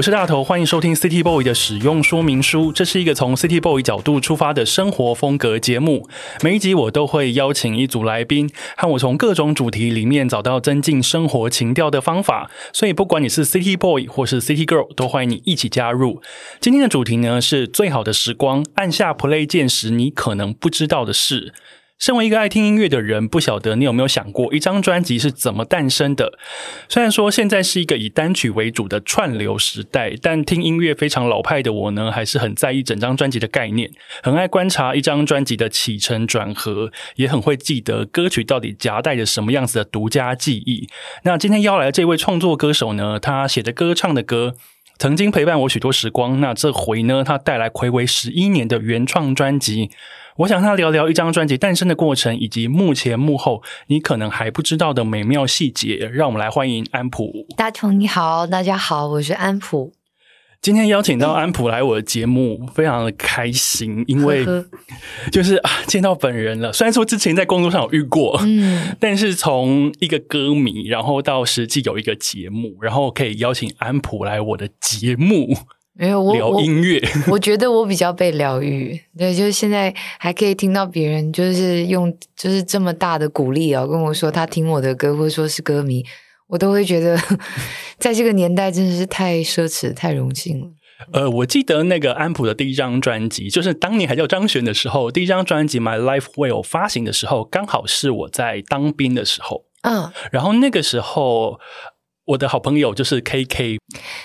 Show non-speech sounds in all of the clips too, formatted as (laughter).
我是大头，欢迎收听 City Boy 的使用说明书。这是一个从 City Boy 角度出发的生活风格节目。每一集我都会邀请一组来宾，和我从各种主题里面找到增进生活情调的方法。所以，不管你是 City Boy 或是 City Girl，都欢迎你一起加入。今天的主题呢是最好的时光，按下 Play 键时，你可能不知道的事。身为一个爱听音乐的人，不晓得你有没有想过，一张专辑是怎么诞生的？虽然说现在是一个以单曲为主的串流时代，但听音乐非常老派的我呢，还是很在意整张专辑的概念，很爱观察一张专辑的起承转合，也很会记得歌曲到底夹带着什么样子的独家记忆。那今天邀来的这位创作歌手呢，他写的歌、唱的歌，曾经陪伴我许多时光。那这回呢，他带来暌违十一年的原创专辑。我想他聊聊一张专辑诞生的过程，以及幕前幕后你可能还不知道的美妙细节。让我们来欢迎安普。大同你好，大家好，我是安普。今天邀请到安普来我的节目，非常的开心，因为就是啊见到本人了。虽然说之前在工作上有遇过，嗯，(laughs) 但是从一个歌迷，然后到实际有一个节目，然后可以邀请安普来我的节目。没有我聊音乐，我觉得我比较被疗愈。对，就是现在还可以听到别人就是用就是这么大的鼓励啊，跟我说他听我的歌，或者说是歌迷，我都会觉得 (laughs) 在这个年代真的是太奢侈、太荣幸了。呃，我记得那个安普的第一张专辑，就是当年还叫张悬的时候，第一张专辑《My Life Will》发行的时候，刚好是我在当兵的时候。嗯，然后那个时候。我的好朋友就是 K K，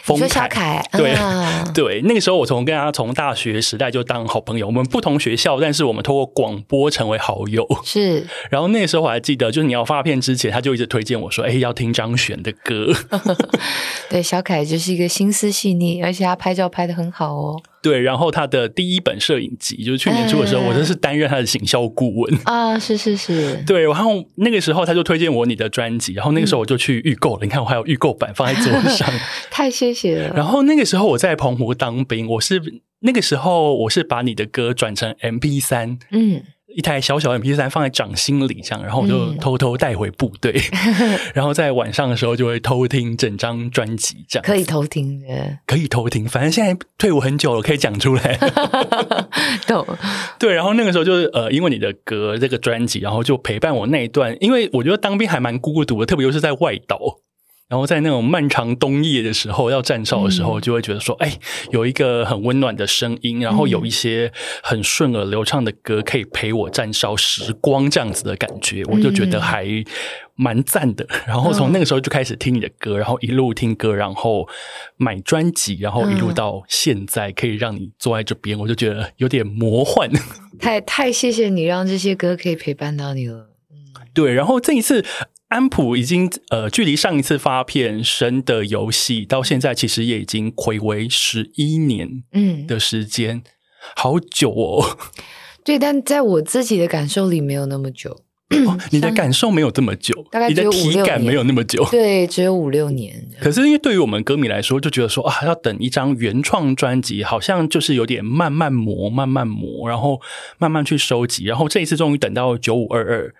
冯凯，对 (laughs) 对，那个时候我从跟他从大学时代就当好朋友，我们不同学校，但是我们通过广播成为好友。是，然后那个时候我还记得，就是你要发片之前，他就一直推荐我说：“哎，要听张悬的歌。(laughs) ”对，小凯就是一个心思细腻，而且他拍照拍的很好哦。对，然后他的第一本摄影集就是去年出的时候，我就是担任他的行销顾问。啊，是是是，(laughs) 对，然后那个时候他就推荐我你的专辑，然后那个时候我就去预购了，你看我还有预购版放在桌上，(laughs) 太谢谢了。然后那个时候我在澎湖当兵，我是那个时候我是把你的歌转成 M P 三，嗯。一台小小的 MP 三放在掌心里这样，然后我就偷偷带回部队，(laughs) 然后在晚上的时候就会偷听整张专辑，这样可以偷听的，可以偷听。反正现在退伍很久了，可以讲出来。(laughs) 懂对，然后那个时候就是呃，因为你的歌这个专辑，然后就陪伴我那一段。因为我觉得当兵还蛮孤独的，特别又是在外岛。然后在那种漫长冬夜的时候，要站哨的时候，就会觉得说，哎，有一个很温暖的声音，然后有一些很顺耳流畅的歌，可以陪我站哨时光，这样子的感觉，我就觉得还蛮赞的。然后从那个时候就开始听你的歌，然后一路听歌，然后买专辑，然后一路到现在，可以让你坐在这边，我就觉得有点魔幻。太太谢谢你，让这些歌可以陪伴到你了。嗯，对。然后这一次。安普已经呃，距离上一次发片《神的游戏》到现在，其实也已经回为十一年嗯的时间，好久哦。(laughs) 对，但在我自己的感受里没有那么久。你的感受没有这么久，大概你的体感没有那么久。对，只有五六年。可是因为对于我们歌迷来说，就觉得说啊，要等一张原创专辑，好像就是有点慢慢磨，慢慢磨，然后慢慢去收集，然后这一次终于等到九五二二。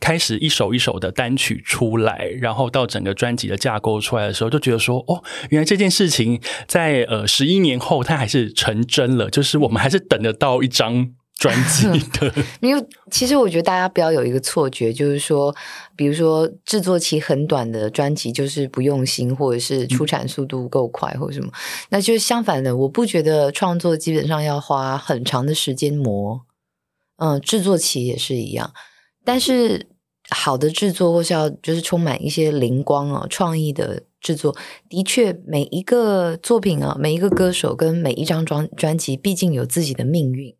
开始一首一首的单曲出来，然后到整个专辑的架构出来的时候，就觉得说，哦，原来这件事情在呃十一年后，它还是成真了，就是我们还是等得到一张专辑的。(laughs) 因为其实我觉得大家不要有一个错觉，就是说，比如说制作期很短的专辑就是不用心，或者是出产速度够快，或者什么，那就是相反的。我不觉得创作基本上要花很长的时间磨，嗯，制作期也是一样。但是好的制作，或是要就是充满一些灵光哦、创意的制作，的确每一个作品啊、每一个歌手跟每一张专专辑，毕竟有自己的命运。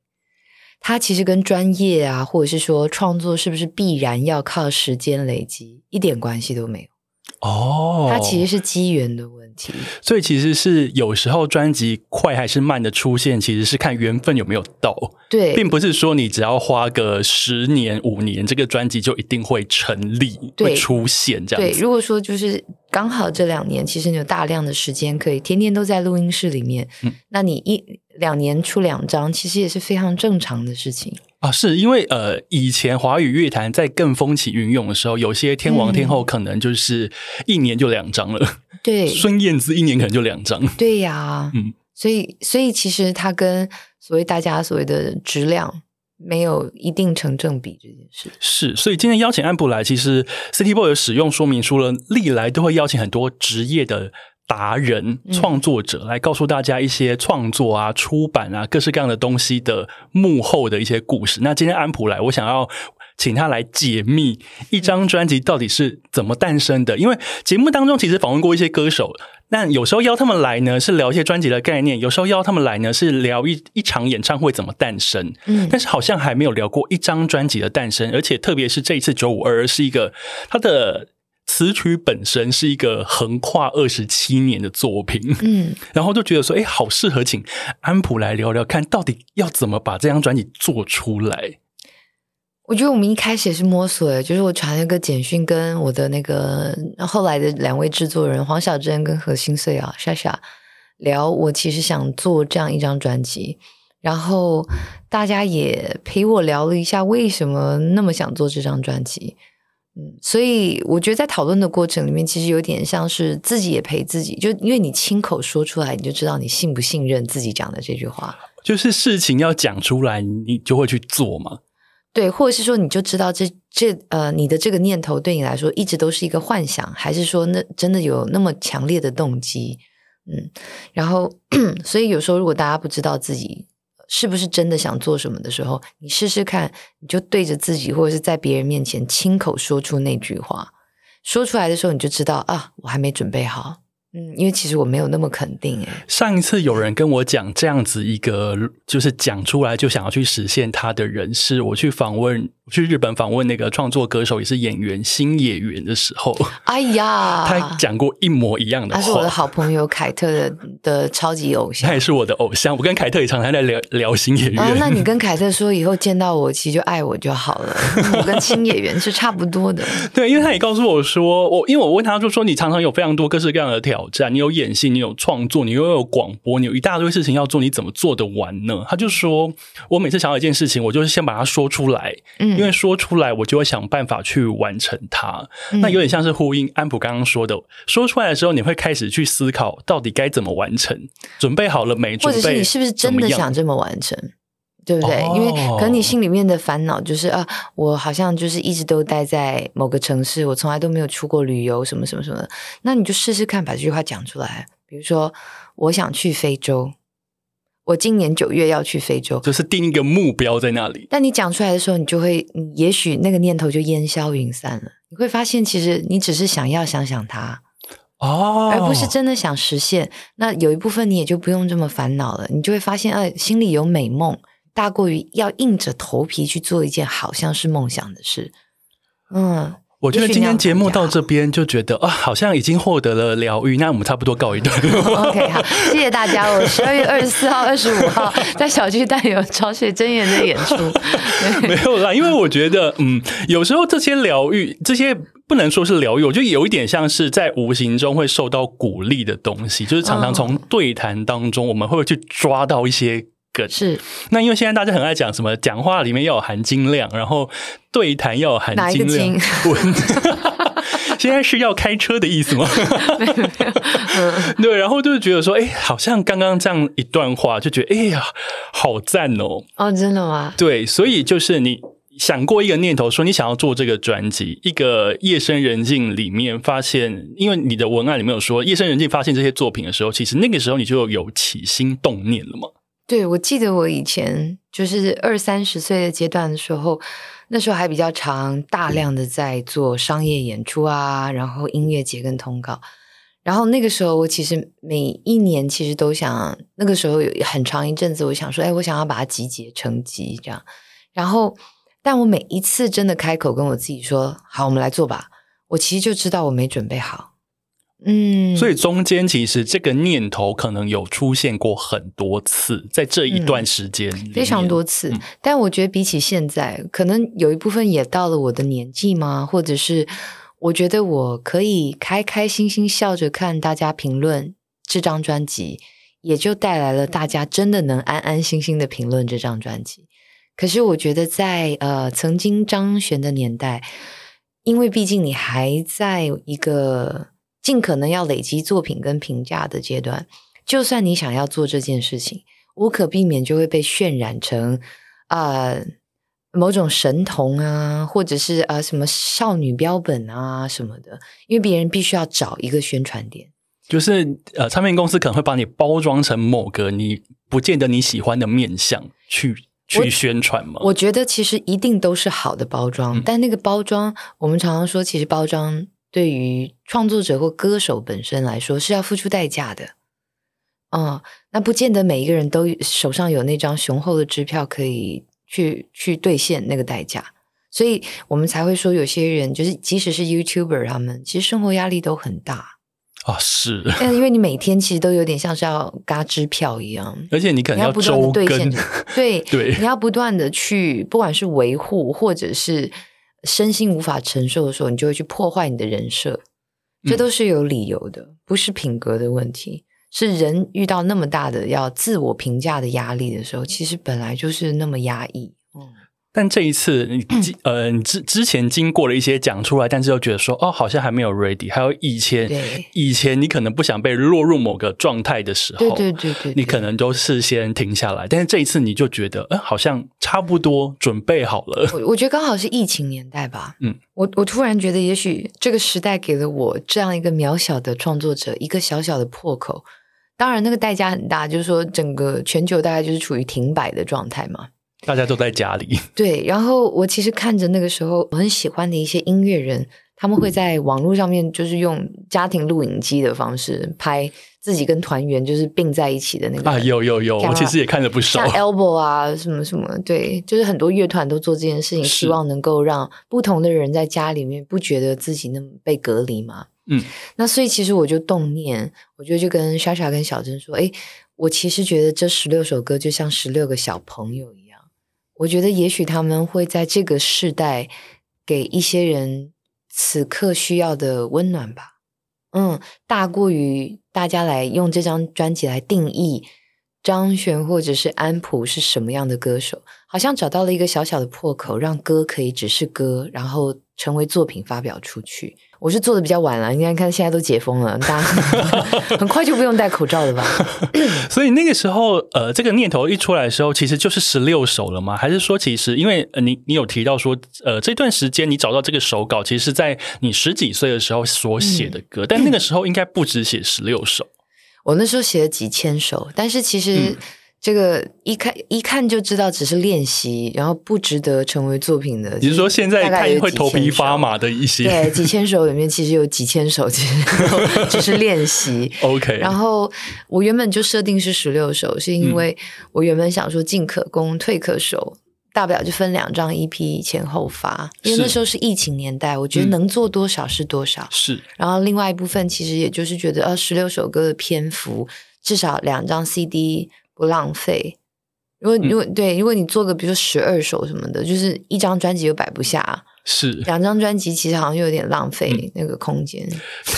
它其实跟专业啊，或者是说创作是不是必然要靠时间累积，一点关系都没有。哦，它其实是机缘的问题。所以其实是有时候专辑快还是慢的出现，其实是看缘分有没有到，对，并不是说你只要花个十年五年，这个专辑就一定会成立会出现这样。对，如果说就是刚好这两年，其实你有大量的时间可以天天都在录音室里面，嗯，那你一两年出两张，其实也是非常正常的事情。啊，是因为呃，以前华语乐坛在更风起云涌的时候，有些天王天后可能就是一年就两张了。对，(laughs) 孙燕姿一年可能就两张。对呀，嗯，所以所以其实它跟所谓大家所谓的质量没有一定成正比这件事。是，所以今天邀请安普来，其实 City Boy 的使用说明书了，历来都会邀请很多职业的。达人、创作者来告诉大家一些创作啊、出版啊、各式各样的东西的幕后的一些故事。那今天安普来，我想要请他来解密一张专辑到底是怎么诞生的。因为节目当中其实访问过一些歌手，但有时候邀他们来呢是聊一些专辑的概念，有时候邀他们来呢是聊一一场演唱会怎么诞生。嗯，但是好像还没有聊过一张专辑的诞生，而且特别是这一次九五二是一个他的。词曲本身是一个横跨二十七年的作品，嗯，(laughs) 然后就觉得说，哎，好适合请安普来聊聊，看到底要怎么把这张专辑做出来。我觉得我们一开始也是摸索的，就是我传了个简讯，跟我的那个后来的两位制作人黄小珍跟何心碎啊莎莎聊，我其实想做这样一张专辑，然后大家也陪我聊了一下，为什么那么想做这张专辑。嗯，所以我觉得在讨论的过程里面，其实有点像是自己也陪自己，就因为你亲口说出来，你就知道你信不信任自己讲的这句话。就是事情要讲出来，你就会去做嘛。对，或者是说，你就知道这这呃，你的这个念头对你来说一直都是一个幻想，还是说那真的有那么强烈的动机？嗯，然后 (clears throat) 所以有时候如果大家不知道自己。是不是真的想做什么的时候，你试试看，你就对着自己或者是在别人面前亲口说出那句话，说出来的时候，你就知道啊，我还没准备好。嗯，因为其实我没有那么肯定诶。上一次有人跟我讲这样子一个，就是讲出来就想要去实现他的人，是我去访问。去日本访问那个创作歌手也是演员新演员的时候，(laughs) 哎呀，他讲过一模一样的话。他是我的好朋友凯特的的超级偶像，他也是我的偶像。我跟凯特也常常在聊聊新演员。那你跟凯特说，以后见到我，其实就爱我就好了。我跟新演员是差不多的。(laughs) 对，因为他也告诉我说，我因为我问他就说，你常常有非常多各式各样的挑战，你有演戏，你有创作，你又有广播，你有一大堆事情要做，你怎么做得完呢？他就说，我每次想到一件事情，我就是先把它说出来，嗯，因为说出来。我就会想办法去完成它。那有点像是呼应安普刚刚说的，说出来的时候，你会开始去思考到底该怎么完成，准备好了没？或者是你是不是真的想这么完成？对不对？因为可能你心里面的烦恼就是啊，我好像就是一直都待在某个城市，我从来都没有出过旅游，什么什么什么的。那你就试试看，把这句话讲出来。比如说，我想去非洲。我今年九月要去非洲，就是定一个目标在那里。但你讲出来的时候，你就会，你也许那个念头就烟消云散了。你会发现，其实你只是想要想想它哦，而不是真的想实现。那有一部分你也就不用这么烦恼了。你就会发现，哎，心里有美梦，大过于要硬着头皮去做一件好像是梦想的事。嗯。我觉得今天节目到这边就觉得啊，好像已经获得了疗愈。那我们差不多告一段落。OK，好，谢谢大家。我十二月二十四号、二十五号在小巨蛋有潮水真言的演出。(laughs) 没有啦，因为我觉得，嗯，有时候这些疗愈，这些不能说是疗愈，我觉得有一点像是在无形中会受到鼓励的东西，就是常常从对谈当中，我们会去抓到一些。是，那因为现在大家很爱讲什么，讲话里面要有含金量，然后对谈要有含金量。(laughs) 现在是要开车的意思吗？没有，没有。(laughs) 对，然后就是觉得说，哎，好像刚刚这样一段话，就觉得哎呀，好赞哦！哦，真的吗？对，所以就是你想过一个念头，说你想要做这个专辑，一个夜深人静里面发现，因为你的文案里面有说夜深人静发现这些作品的时候，其实那个时候你就有起心动念了嘛。对，我记得我以前就是二三十岁的阶段的时候，那时候还比较长，大量的在做商业演出啊，然后音乐节跟通告。然后那个时候，我其实每一年其实都想，那个时候有很长一阵子，我想说，哎，我想要把它集结成集这样。然后，但我每一次真的开口跟我自己说，好，我们来做吧。我其实就知道我没准备好。嗯，所以中间其实这个念头可能有出现过很多次，在这一段时间非常多次。但我觉得比起现在，可能有一部分也到了我的年纪吗？或者是我觉得我可以开开心心笑着看大家评论这张专辑，也就带来了大家真的能安安心心的评论这张专辑。可是我觉得在呃曾经张悬的年代，因为毕竟你还在一个。尽可能要累积作品跟评价的阶段，就算你想要做这件事情，无可避免就会被渲染成啊某种神童啊，或者是啊什么少女标本啊什么的，因为别人必须要找一个宣传点，就是呃唱片公司可能会把你包装成某个你不见得你喜欢的面相去去宣传嘛。我觉得其实一定都是好的包装，但那个包装，我们常常说，其实包装。对于创作者或歌手本身来说，是要付出代价的。嗯，那不见得每一个人都手上有那张雄厚的支票可以去去兑现那个代价，所以我们才会说，有些人就是即使是 YouTuber，他们其实生活压力都很大啊。是，但因为你每天其实都有点像是要嘎支票一样，而且你可能要不断的兑现，对 (laughs) 对，你要不断的去，不管是维护或者是。身心无法承受的时候，你就会去破坏你的人设，这都是有理由的，不是品格的问题。是人遇到那么大的要自我评价的压力的时候，其实本来就是那么压抑。但这一次，(clears throat) 你呃，你之之前经过了一些讲出来，但是又觉得说，哦，好像还没有 ready。还有以前，以前你可能不想被落入某个状态的时候，对对对对，你可能都是先停下来。但是这一次，你就觉得，嗯，好像差不多准备好了。我我觉得刚好是疫情年代吧。嗯，我我突然觉得，也许这个时代给了我这样一个渺小的创作者一个小小的破口。当然，那个代价很大，就是说整个全球大概就是处于停摆的状态嘛。大家都在家里，(laughs) 对。然后我其实看着那个时候我很喜欢的一些音乐人，他们会在网络上面就是用家庭录影机的方式拍自己跟团员就是并在一起的那个啊，有有有，我其实也看了不少，像 Elbow 啊什么什么，对，就是很多乐团都做这件事情，希望能够让不同的人在家里面不觉得自己那么被隔离嘛。嗯，那所以其实我就动念，我觉得就跟莎莎跟小珍说，哎，我其实觉得这十六首歌就像十六个小朋友一样。我觉得也许他们会在这个世代给一些人此刻需要的温暖吧，嗯，大过于大家来用这张专辑来定义张悬或者是安普是什么样的歌手，好像找到了一个小小的破口，让歌可以只是歌，然后成为作品发表出去。我是做的比较晚了，你看看现在都解封了，大家 (laughs) 很快就不用戴口罩了吧？(laughs) 所以那个时候，呃，这个念头一出来的时候，其实就是十六首了吗？还是说，其实因为呃你你有提到说，呃，这段时间你找到这个手稿，其实是在你十几岁的时候所写的歌，但那个时候应该不止写十六首。我那时候写了几千首，但是其实。这个一看一看就知道只是练习，然后不值得成为作品的。你是说现在看会头皮发麻的一些？对，几千首里面其实有几千首其实 (laughs) 只是练习。OK。然后我原本就设定是十六首，是因为我原本想说进可攻退可守，大不了就分两张 EP 前后发，因为那时候是疫情年代，我觉得能做多少是多少。是。然后另外一部分其实也就是觉得，呃，十六首歌的篇幅至少两张 CD。不浪费，如果如果对，如果你做个比如说十二首什么的，就是一张专辑又摆不下，是两张专辑其实好像又有点浪费那个空间。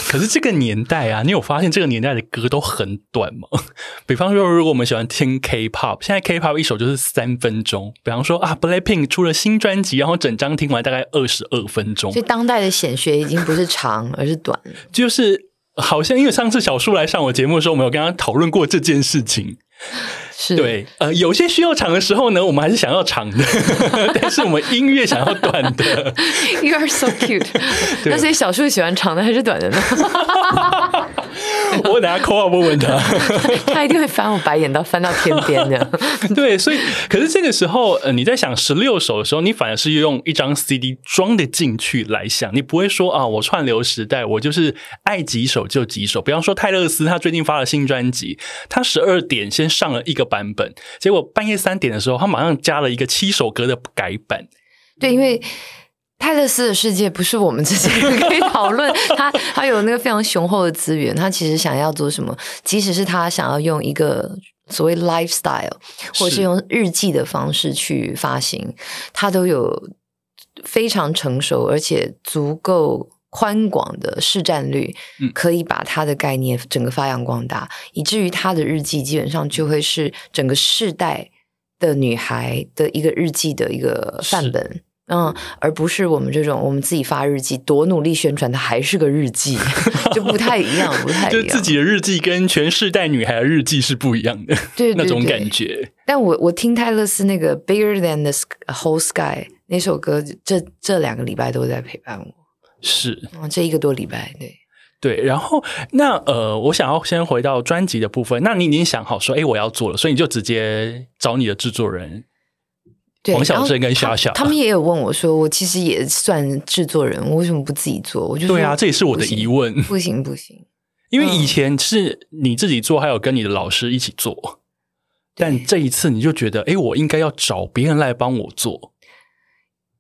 可是这个年代啊，你有发现这个年代的歌都很短吗？(laughs) 比方说，如果我们喜欢听 K-pop，现在 K-pop 一首就是三分钟。比方说啊，Blackpink 出了新专辑，然后整张听完大概二十二分钟。所以当代的显学已经不是长，而是短。就是好像因为上次小树来上我节目的时候，我们有跟他讨论过这件事情。(laughs) 是对，呃，有些需要长的时候呢，我们还是想要长的，(laughs) 但是我们音乐想要短的。(laughs) You are so cute。那所以小树喜欢长的还是短的呢？(laughs) 我等下扣号问问他，(laughs) 他一定会翻我白眼到翻到天边的。(laughs) 对，所以可是这个时候，呃，你在想十六首的时候，你反而是用一张 CD 装的进去来想，你不会说啊，我串流时代，我就是爱几首就几首。比方说泰勒斯，他最近发了新专辑，他十二点先上了一个版本，结果半夜三点的时候，他马上加了一个七首歌的改版。对，因为。泰勒斯的世界不是我们这些人可以讨论。(laughs) 他他有那个非常雄厚的资源，他其实想要做什么，即使是他想要用一个所谓 lifestyle，或者是用日记的方式去发行，他都有非常成熟而且足够。宽广的市占率，可以把他的概念整个发扬光大，以至于他的日记基本上就会是整个世代的女孩的一个日记的一个范本，嗯，而不是我们这种我们自己发日记，多努力宣传，它还是个日记，(laughs) 就不太一样，(laughs) 不太一样。就自己的日记跟全世代女孩的日记是不一样的，对那种感觉。但我我听泰勒斯那个《Bigger Than the Whole Sky》那首歌，这这两个礼拜都在陪伴我。是，这一个多礼拜，对对。然后那呃，我想要先回到专辑的部分。那你已经想好说，哎，我要做了，所以你就直接找你的制作人王小正跟夏夏。他们也有问我说，我其实也算制作人，我为什么不自己做？我就对啊，这也是我的疑问。不行不行，因为以前是你自己做，还有跟你的老师一起做，但这一次你就觉得，哎，我应该要找别人来帮我做。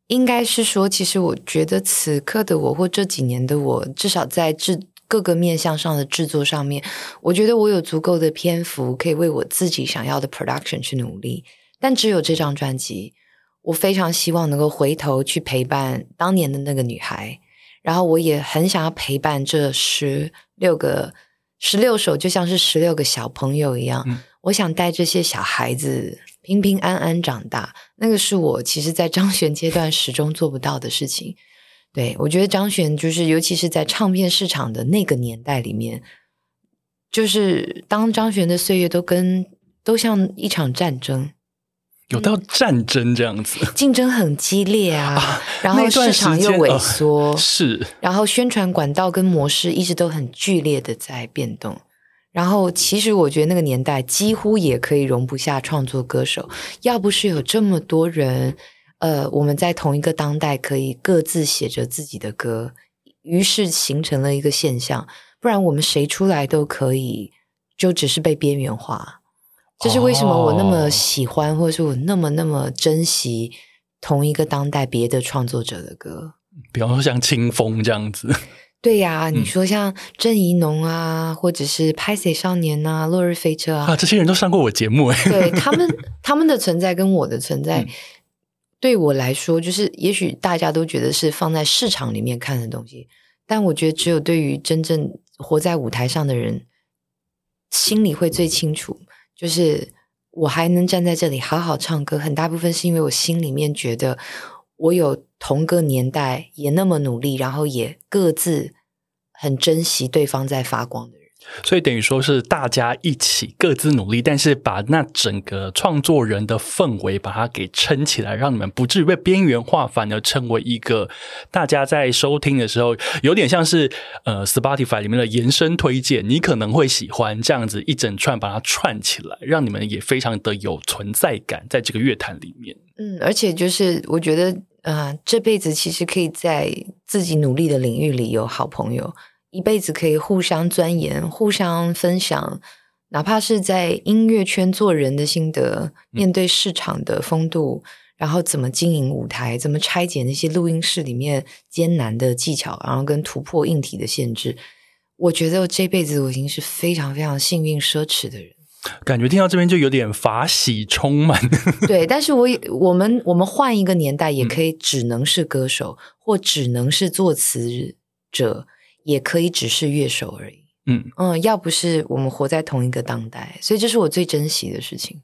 应该是说，其实我觉得此刻的我，或这几年的我，至少在制各个面向上的制作上面，我觉得我有足够的篇幅可以为我自己想要的 production 去努力。但只有这张专辑，我非常希望能够回头去陪伴当年的那个女孩，然后我也很想要陪伴这十六个、十六首，就像是十六个小朋友一样，我想带这些小孩子。平平安安长大，那个是我其实，在张悬阶段始终做不到的事情。对我觉得张悬就是，尤其是在唱片市场的那个年代里面，就是当张悬的岁月都跟都像一场战争，有到战争这样子，竞争很激烈啊，然后市场又萎缩，是，然后宣传管道跟模式一直都很剧烈的在变动。然后，其实我觉得那个年代几乎也可以容不下创作歌手。要不是有这么多人，呃，我们在同一个当代可以各自写着自己的歌，于是形成了一个现象。不然我们谁出来都可以，就只是被边缘化。这是为什么我那么喜欢，或者是我那么那么珍惜同一个当代别的创作者的歌。比方说像清风这样子。对呀，你说像郑怡农啊，或者是拍谁少年呐，落日飞车啊，这些人都上过我节目哎。对他们，(laughs) 他们的存在跟我的存在，对我来说，就是也许大家都觉得是放在市场里面看的东西，但我觉得只有对于真正活在舞台上的人，心里会最清楚。就是我还能站在这里好好唱歌，很大部分是因为我心里面觉得。我有同个年代也那么努力，然后也各自很珍惜对方在发光的，所以等于说是大家一起各自努力，但是把那整个创作人的氛围把它给撑起来，让你们不至于被边缘化，反而成为一个大家在收听的时候有点像是呃 Spotify 里面的延伸推荐，你可能会喜欢这样子一整串把它串起来，让你们也非常的有存在感在这个乐坛里面。嗯，而且就是我觉得。啊，这辈子其实可以在自己努力的领域里有好朋友，一辈子可以互相钻研、互相分享，哪怕是在音乐圈做人的心得、面对市场的风度，然后怎么经营舞台、怎么拆解那些录音室里面艰难的技巧，然后跟突破硬体的限制。我觉得我这辈子我已经是非常非常幸运、奢侈的人。(laughs) 感觉听到这边就有点法喜充满。(laughs) 对，但是我我们我们换一个年代，也可以只能是歌手，或只能是作词者，也可以只是乐手而已。嗯嗯，要不是我们活在同一个当代，所以这是我最珍惜的事情。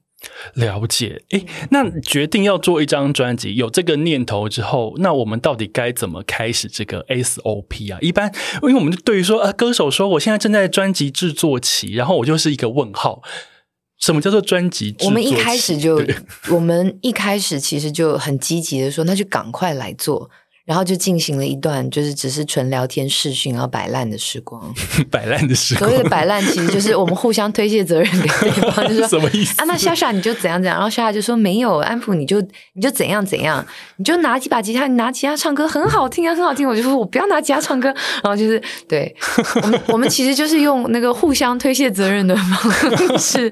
了解，诶，那决定要做一张专辑，有这个念头之后，那我们到底该怎么开始这个 SOP 啊？一般，因为我们对于说，呃，歌手说我现在正在专辑制作期，然后我就是一个问号，什么叫做专辑？我们一开始就，我们一开始其实就很积极的说，那就赶快来做。然后就进行了一段，就是只是纯聊天、视讯，然后摆烂的时光。(laughs) 摆烂的时光，所谓的摆烂，其实就是我们互相推卸责任给对方，(laughs) 就说什么意思？啊，那莎莎你就怎样怎样，然后莎莎就说没有，安普你就你就怎样怎样，你就拿几把吉他，你拿吉他唱歌很好听啊，很好听。我就说我不要拿吉他唱歌，然后就是对我们，我们其实就是用那个互相推卸责任的方式，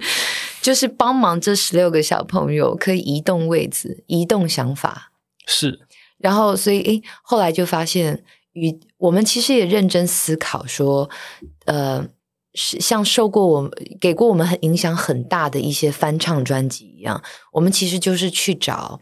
就是帮忙这十六个小朋友可以移动位置、移动想法，是。然后所以诶，后来就发现，与我们其实也认真思考说，呃，是像受过我们给过我们很影响很大的一些翻唱专辑一样，我们其实就是去找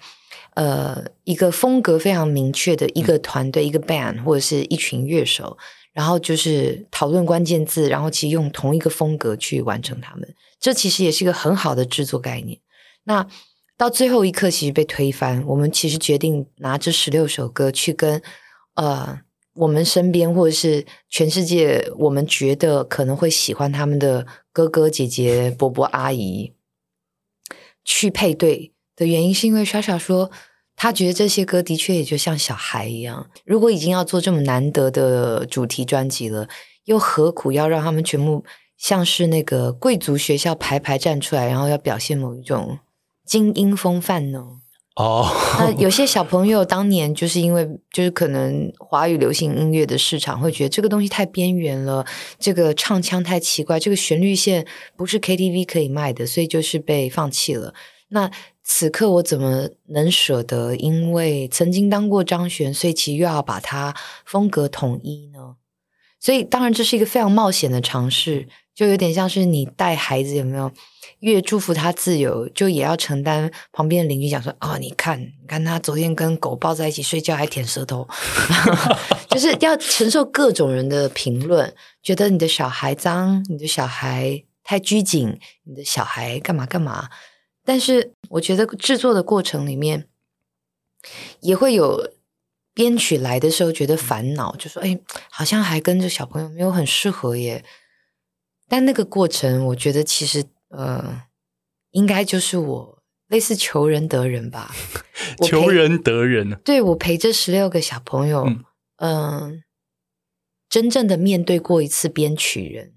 呃一个风格非常明确的一个团队、一个 band 或者是一群乐手，然后就是讨论关键字，然后其实用同一个风格去完成他们。这其实也是一个很好的制作概念。那到最后一刻，其实被推翻。我们其实决定拿这十六首歌去跟呃我们身边或者是全世界，我们觉得可能会喜欢他们的哥哥姐姐、伯伯阿姨去配对的原因，是因为莎莎说，他觉得这些歌的确也就像小孩一样。如果已经要做这么难得的主题专辑了，又何苦要让他们全部？像是那个贵族学校排排站出来，然后要表现某一种精英风范呢？哦，(laughs) 那有些小朋友当年就是因为就是可能华语流行音乐的市场会觉得这个东西太边缘了，这个唱腔太奇怪，这个旋律线不是 KTV 可以卖的，所以就是被放弃了。那此刻我怎么能舍得？因为曾经当过张悬，所以其实又要把它风格统一呢？所以当然这是一个非常冒险的尝试。就有点像是你带孩子有没有？越祝福他自由，就也要承担旁边的邻居讲说：“哦，你看，你看他昨天跟狗抱在一起睡觉，还舔舌头，(laughs) 就是要承受各种人的评论，觉得你的小孩脏，你的小孩太拘谨，你的小孩干嘛干嘛。但是我觉得制作的过程里面，也会有编曲来的时候觉得烦恼，就说：哎，好像还跟这小朋友没有很适合耶。”但那个过程，我觉得其实呃，应该就是我类似求人得人吧。(laughs) 求人得人，对我陪这十六个小朋友，嗯，真正的面对过一次编曲人，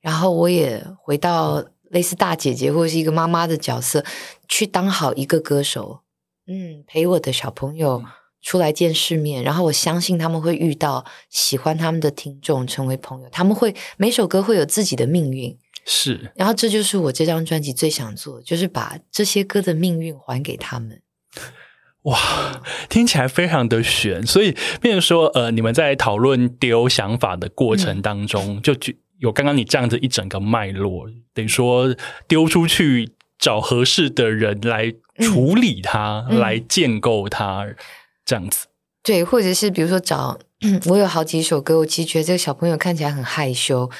然后我也回到类似大姐姐或者是一个妈妈的角色，去当好一个歌手，嗯，陪我的小朋友。出来见世面，然后我相信他们会遇到喜欢他们的听众，成为朋友。他们会每首歌会有自己的命运，是。然后这就是我这张专辑最想做，就是把这些歌的命运还给他们。哇，听起来非常的悬。所以，变成说，呃，你们在讨论丢想法的过程当中，就有刚刚你这样子一整个脉络，等于说丢出去找合适的人来处理它，来建构它。这样子，对，或者是比如说找 (clears throat) 我有好几首歌，我其实觉得这个小朋友看起来很害羞，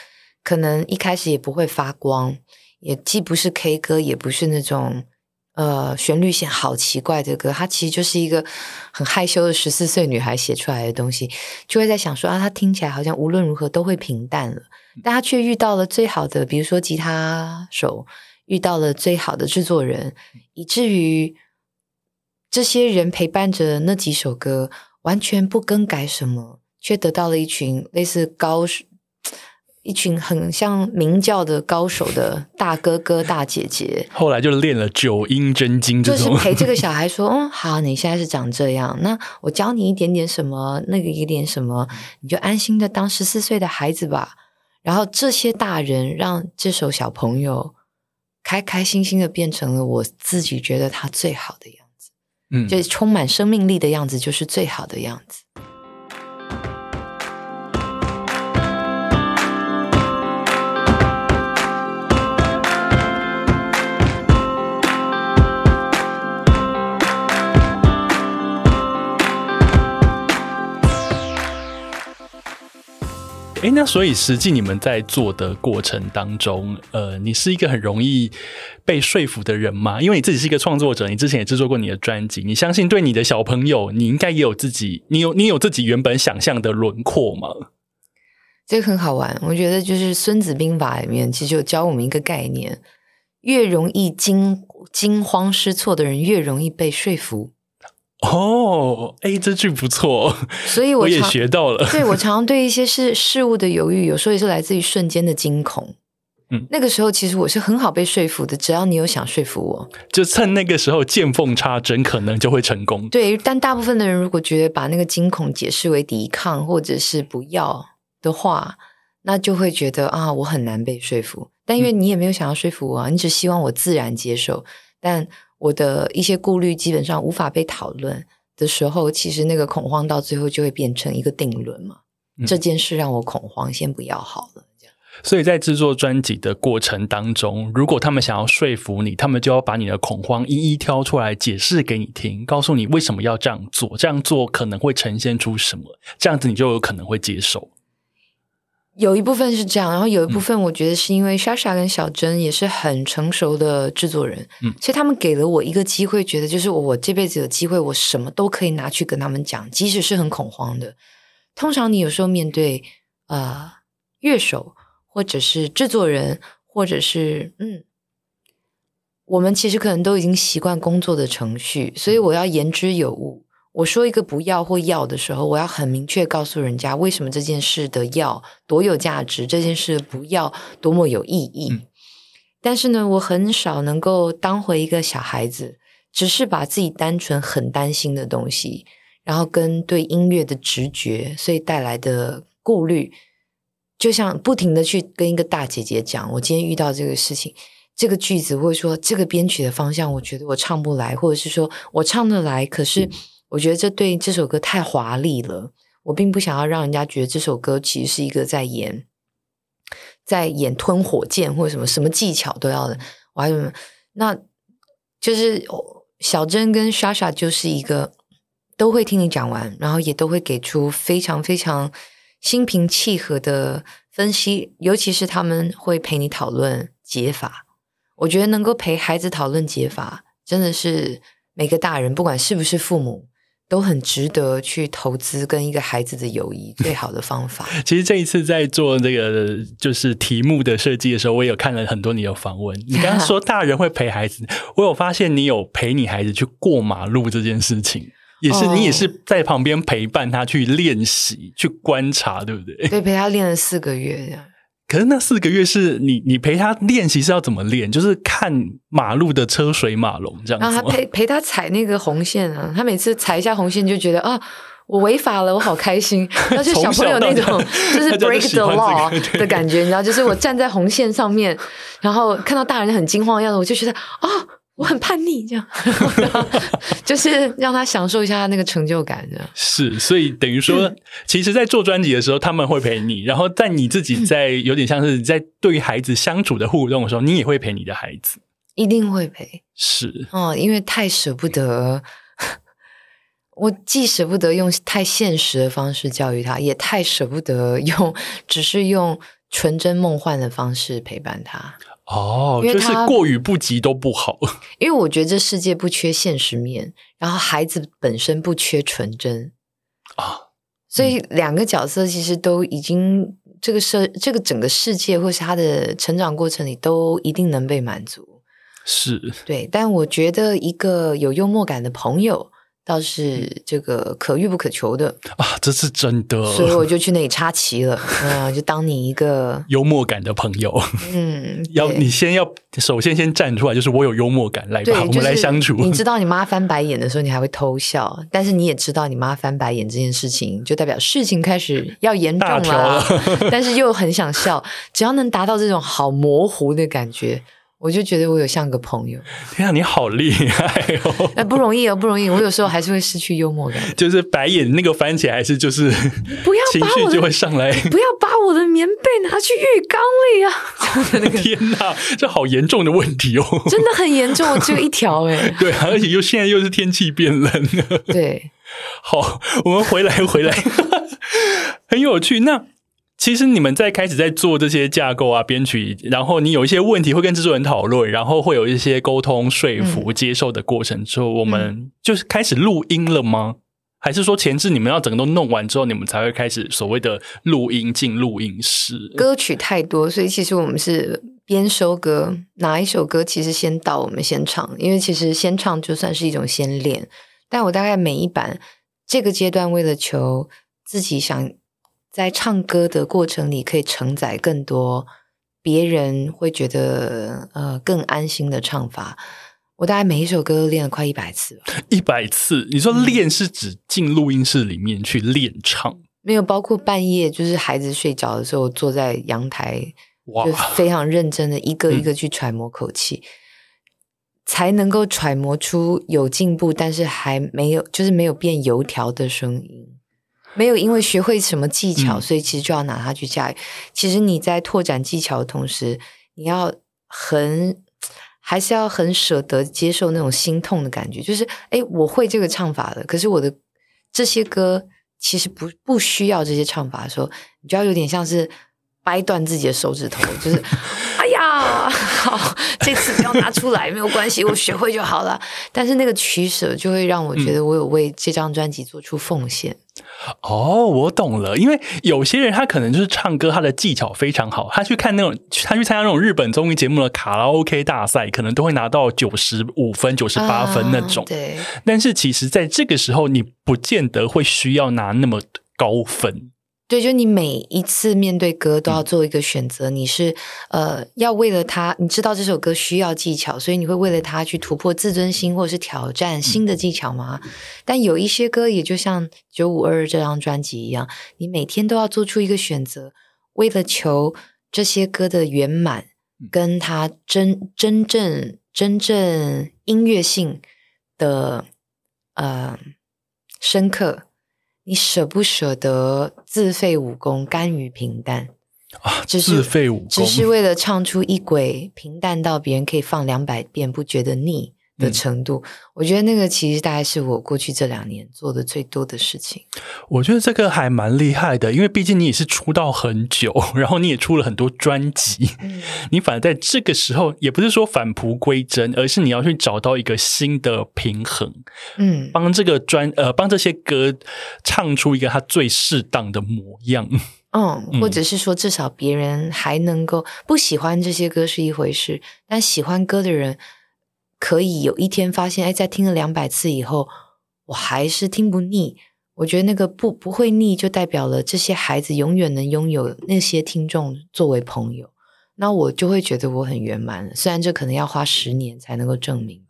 可能一开始也不会发光，也既不是 K 歌，也不是那种呃旋律线好奇怪的歌，它其实就是一个很害羞的十四岁女孩写出来的东西，就会在想说啊，它听起来好像无论如何都会平淡了，但她却遇到了最好的，比如说吉他手，遇到了最好的制作人，以至于。这些人陪伴着那几首歌，完全不更改什么，却得到了一群类似高手，一群很像明教的高手的大哥哥大姐姐。后来就练了九阴真经，就是陪这个 (laughs) 小孩说：“嗯，好，你现在是长这样，那我教你一点点什么，那个一点什么，你就安心的当十四岁的孩子吧。”然后这些大人让这首小朋友开开心心的变成了我自己觉得他最好的样子。嗯，就充满生命力的样子，就是最好的样子。哎，那所以实际你们在做的过程当中，呃，你是一个很容易被说服的人吗？因为你自己是一个创作者，你之前也制作过你的专辑，你相信对你的小朋友，你应该也有自己，你有你有自己原本想象的轮廓吗？这个很好玩，我觉得就是《孙子兵法》里面其实就教我们一个概念：越容易惊惊慌失措的人，越容易被说服。哦，哎，这句不错，所以我也学到了。对我常常对一些事事物的犹豫，有时候也是来自于瞬间的惊恐。嗯，那个时候其实我是很好被说服的，只要你有想说服我，就趁那个时候见缝插针，可能就会成功。对，但大部分的人如果觉得把那个惊恐解释为抵抗或者是不要的话，那就会觉得啊，我很难被说服。但因为你也没有想要说服我啊，你只希望我自然接受，但。我的一些顾虑基本上无法被讨论，的时候，其实那个恐慌到最后就会变成一个定论嘛。这件事让我恐慌，先不要好了。所以在制作专辑的过程当中，如果他们想要说服你，他们就要把你的恐慌一一挑出来解释给你听，告诉你为什么要这样做，这样做可能会呈现出什么，这样子你就有可能会接受。有一部分是这样，然后有一部分我觉得是因为莎莎跟小珍也是很成熟的制作人，嗯，所以他们给了我一个机会，觉得就是我这辈子有机会，我什么都可以拿去跟他们讲，即使是很恐慌的。通常你有时候面对呃乐手或者是制作人，或者是嗯，我们其实可能都已经习惯工作的程序，所以我要言之有物。我说一个不要或要的时候，我要很明确告诉人家为什么这件事的要多有价值，这件事不要多么有意义。但是呢，我很少能够当回一个小孩子，只是把自己单纯很担心的东西，然后跟对音乐的直觉，所以带来的顾虑，就像不停的去跟一个大姐姐讲，我今天遇到这个事情，这个句子或者说这个编曲的方向，我觉得我唱不来，或者是说我唱得来，可是。我觉得这对这首歌太华丽了，我并不想要让人家觉得这首歌其实是一个在演，在演吞火箭或者什么什么技巧都要的。我还有，那就是小珍跟莎莎就是一个都会听你讲完，然后也都会给出非常非常心平气和的分析，尤其是他们会陪你讨论解法。我觉得能够陪孩子讨论解法，真的是每个大人不管是不是父母。都很值得去投资跟一个孩子的友谊最好的方法。(laughs) 其实这一次在做这个就是题目的设计的时候，我有看了很多你的访问。你刚刚说大人会陪孩子，我有发现你有陪你孩子去过马路这件事情，也是你也是在旁边陪伴他去练习、去观察，对不对？对，陪他练了四个月这样。可是那四个月是你你陪他练习是要怎么练？就是看马路的车水马龙这样。然后他陪陪他踩那个红线啊，他每次踩一下红线就觉得啊，我违法了，我好开心。(laughs) 然后就小朋友那种就是 break the law 的感觉，你知道，就是我站在红线上面，然后看到大人很惊慌的样子，我就觉得啊。我很叛逆，这样 (laughs) 就是让他享受一下那个成就感这样。是，所以等于说，(clears throat) 其实，在做专辑的时候，他们会陪你；然后在你自己在有点像是在对于孩子相处的互动的时候，你也会陪你的孩子，一定会陪。是，哦，因为太舍不得，我既舍不得用太现实的方式教育他，也太舍不得用只是用纯真梦幻的方式陪伴他。哦，就是过于不及都不好。(laughs) 因为我觉得这世界不缺现实面，然后孩子本身不缺纯真啊，所以两个角色其实都已经这个社这个整个世界或是他的成长过程里都一定能被满足。是对，但我觉得一个有幽默感的朋友。倒是这个可遇不可求的啊，这是真的，所以我就去那里插旗了，啊，就当你一个 (laughs) 幽默感的朋友，嗯，(laughs) 要你先要首先先站出来，就是我有幽默感，来吧，我们来相处。你知道你妈翻白眼的时候，你还会偷笑，但是你也知道你妈翻白眼这件事情，就代表事情开始要严重了，(laughs) 但是又很想笑，只要能达到这种好模糊的感觉。我就觉得我有像个朋友。天啊，你好厉害哦！(laughs) 哎，不容易哦，不容易。我有时候还是会失去幽默感。(laughs) 就是白眼那个翻起来，还是就是 (laughs) 不要情绪就会上来。不要把我的棉被拿去浴缸里啊！天哪，这好严重的问题哦！真的很严重，只有一条哎。对，而且又现在又是天气变冷了。对，好，我们回来回来，很有趣。那。其实你们在开始在做这些架构啊、编曲，然后你有一些问题会跟制作人讨论，然后会有一些沟通、说服、接受的过程之后，我们就是开始录音了吗？还是说前置你们要整个都弄完之后，你们才会开始所谓的录音进录音室？歌曲太多，所以其实我们是边收歌，哪一首歌其实先到我们先唱，因为其实先唱就算是一种先练。但我大概每一版这个阶段，为了求自己想。在唱歌的过程里，可以承载更多别人会觉得呃更安心的唱法。我大概每一首歌都练了快一百次一百次？你说练是指进录音室里面去练唱？没有，包括半夜就是孩子睡着的时候，坐在阳台，就非常认真的一个一个去揣摩口气。才能够揣摩出有进步，但是还没有就是没有变油条的声音。没有因为学会什么技巧，所以其实就要拿它去驾驭。其实你在拓展技巧的同时，你要很还是要很舍得接受那种心痛的感觉。就是，哎，我会这个唱法的，可是我的这些歌其实不不需要这些唱法的时候，你就要有点像是掰断自己的手指头，就是，(laughs) 哎呀，好，这次不要拿出来，没有关系，我学会就好了。但是那个取舍就会让我觉得，我有为这张专辑做出奉献。哦，我懂了。因为有些人他可能就是唱歌，他的技巧非常好。他去看那种，他去参加那种日本综艺节目的卡拉 OK 大赛，可能都会拿到九十五分、九十八分那种。对。但是其实，在这个时候，你不见得会需要拿那么高分。对，就你每一次面对歌都要做一个选择，你是呃要为了他，你知道这首歌需要技巧，所以你会为了他去突破自尊心，或者是挑战新的技巧吗？但有一些歌，也就像九五二这张专辑一样，你每天都要做出一个选择，为了求这些歌的圆满，跟他真真正真正音乐性的呃深刻。你舍不舍得自废武功，甘于平淡啊？自废武功，只 (laughs) 是为了唱出一轨平淡到别人可以放两百遍不觉得腻。的程度，我觉得那个其实大概是我过去这两年做的最多的事情。我觉得这个还蛮厉害的，因为毕竟你也是出道很久，(laughs) 然后你也出了很多专辑，(laughs) 你反而在这个时候，也不是说返璞归真，而是你要去找到一个新的平衡，嗯，帮这个专呃帮这些歌唱出一个他最适当的模样，嗯，(laughs) 或者是说至少别人还能够不喜欢这些歌是一回事，但喜欢歌的人。可以有一天发现，哎，在听了两百次以后，我还是听不腻。我觉得那个不不会腻，就代表了这些孩子永远能拥有那些听众作为朋友。那我就会觉得我很圆满。虽然这可能要花十年才能够证明。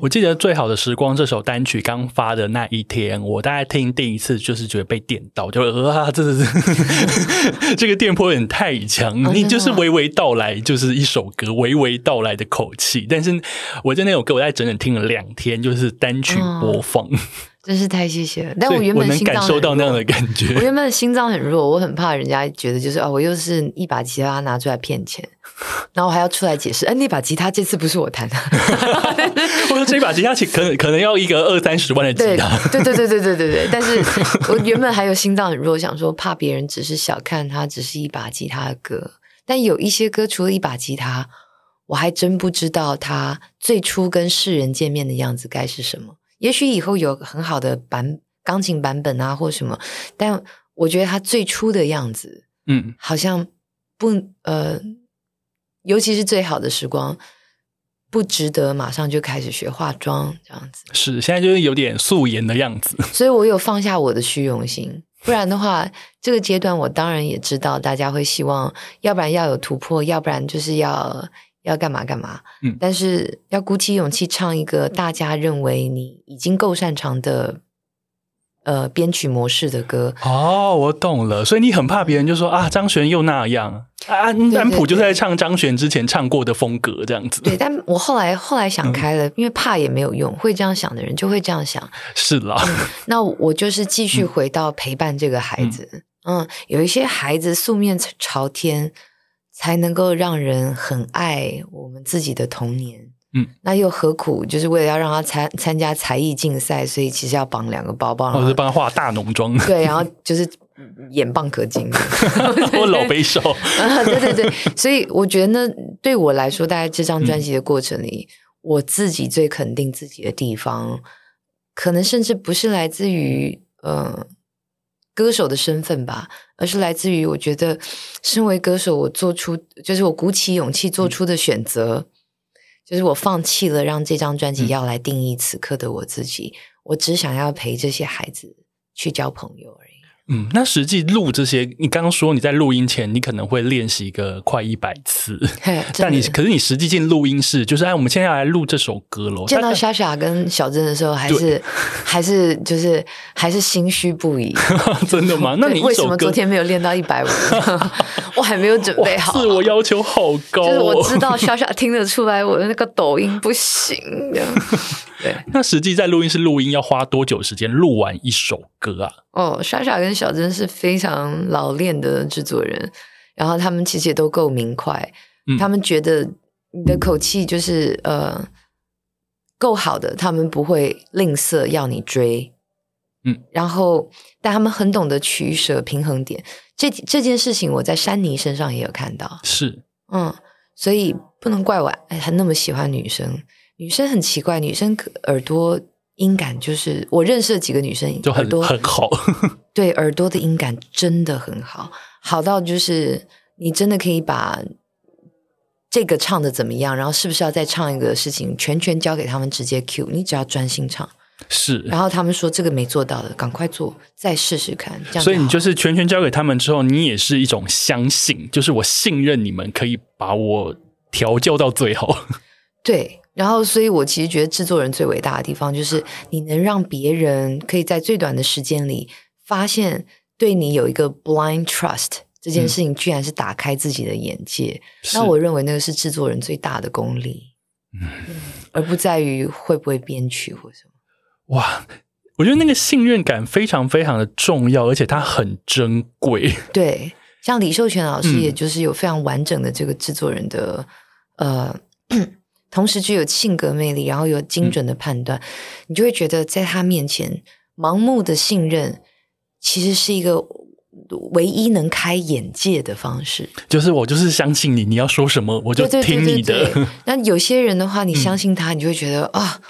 我记得《最好的时光》这首单曲刚发的那一天，我大概听第一次就是觉得被电到，就啊，真的是 (laughs) 这个电波有点太强，你就是娓娓道来，就是一首歌娓娓道来的口气。但是我在那首歌，我在整整听了两天，就是单曲播放。真是太谢谢了，但我原本心脏感受到那样的感觉。(laughs) 我原本心脏很弱，我很怕人家觉得就是啊，我又是一把吉他拿出来骗钱，然后我还要出来解释，哎，那把吉他这次不是我弹的。我说这把吉他可能可能要一个二三十万的吉他。对对对对对对对。但是 (laughs) 我原本还有心脏很弱，想说怕别人只是小看它，只是一把吉他的歌。但有一些歌除了一把吉他，我还真不知道他最初跟世人见面的样子该是什么。也许以后有很好的版钢琴版本啊，或什么，但我觉得他最初的样子，嗯，好像不呃，尤其是最好的时光，不值得马上就开始学化妆这样子。是，现在就是有点素颜的样子。(laughs) 所以我有放下我的虚荣心，不然的话，这个阶段我当然也知道大家会希望，要不然要有突破，要不然就是要。要干嘛干嘛？嗯，但是要鼓起勇气唱一个大家认为你已经够擅长的呃编曲模式的歌。哦，我懂了。所以你很怕别人就说啊，张悬又那样啊，安普就是在唱张悬之前唱过的风格这样子。对，但我后来后来想开了，因为怕也没有用，会这样想的人就会这样想。(laughs) 是啦，(laughs) 那我就是继续回到陪伴这个孩子。嗯，有一些孩子素面朝天。才能够让人很爱我们自己的童年，嗯，那又何苦？就是为了要让他参参加才艺竞赛，所以其实要绑两个包包，或者帮他化大浓妆，对，然后就是演蚌壳精，(laughs) 我老悲少，(laughs) 对对对。所以我觉得呢，对我来说，大概这张专辑的过程里，我自己最肯定自己的地方，可能甚至不是来自于呃。歌手的身份吧，而是来自于我觉得，身为歌手，我做出就是我鼓起勇气做出的选择，就是我放弃了让这张专辑要来定义此刻的我自己，我只想要陪这些孩子去交朋友而已。嗯，那实际录这些，你刚刚说你在录音前，你可能会练习个快一百次，但你可是你实际进录音室，就是哎，我们现在要来录这首歌喽。见到莎莎跟小珍的时候，还是 (laughs) 还是就是还是心虚不已。(laughs) 真的吗？那你为什么昨天没有练到一百五？(laughs) 我还没有准备好，自我要求好高。就是我知道莎莎听得出来我的那个抖音不行。对，那实际在录音室录音要花多久时间录完一首歌啊？哦，莎莎跟小珍是非常老练的制作人，然后他们其实也都够明快，他们觉得你的口气就是呃够好的，他们不会吝啬要你追，嗯，然后但他们很懂得取舍平衡点，这这件事情我在山妮身上也有看到，是，嗯，所以不能怪我哎还那么喜欢女生。女生很奇怪，女生耳朵音感就是我认识的几个女生就很多很好，(laughs) 对耳朵的音感真的很好，好到就是你真的可以把这个唱的怎么样，然后是不是要再唱一个事情，全权交给他们直接 Q，你只要专心唱是。然后他们说这个没做到的，赶快做，再试试看。这样，所以你就是全权交给他们之后，你也是一种相信，就是我信任你们可以把我调教到最好。(laughs) 对。然后，所以我其实觉得制作人最伟大的地方，就是你能让别人可以在最短的时间里发现对你有一个 blind trust 这件事情，居然是打开自己的眼界。那我认为那个是制作人最大的功力，嗯，而不在于会不会编曲或什么。哇，我觉得那个信任感非常非常的重要，而且它很珍贵。对，像李秀全老师，也就是有非常完整的这个制作人的呃。同时具有性格魅力，然后有精准的判断，你就会觉得在他面前盲目的信任，其实是一个唯一能开眼界的方式。就是我就是相信你，你要说什么我就听你的。那有些人的话，你相信他，你就会觉得啊。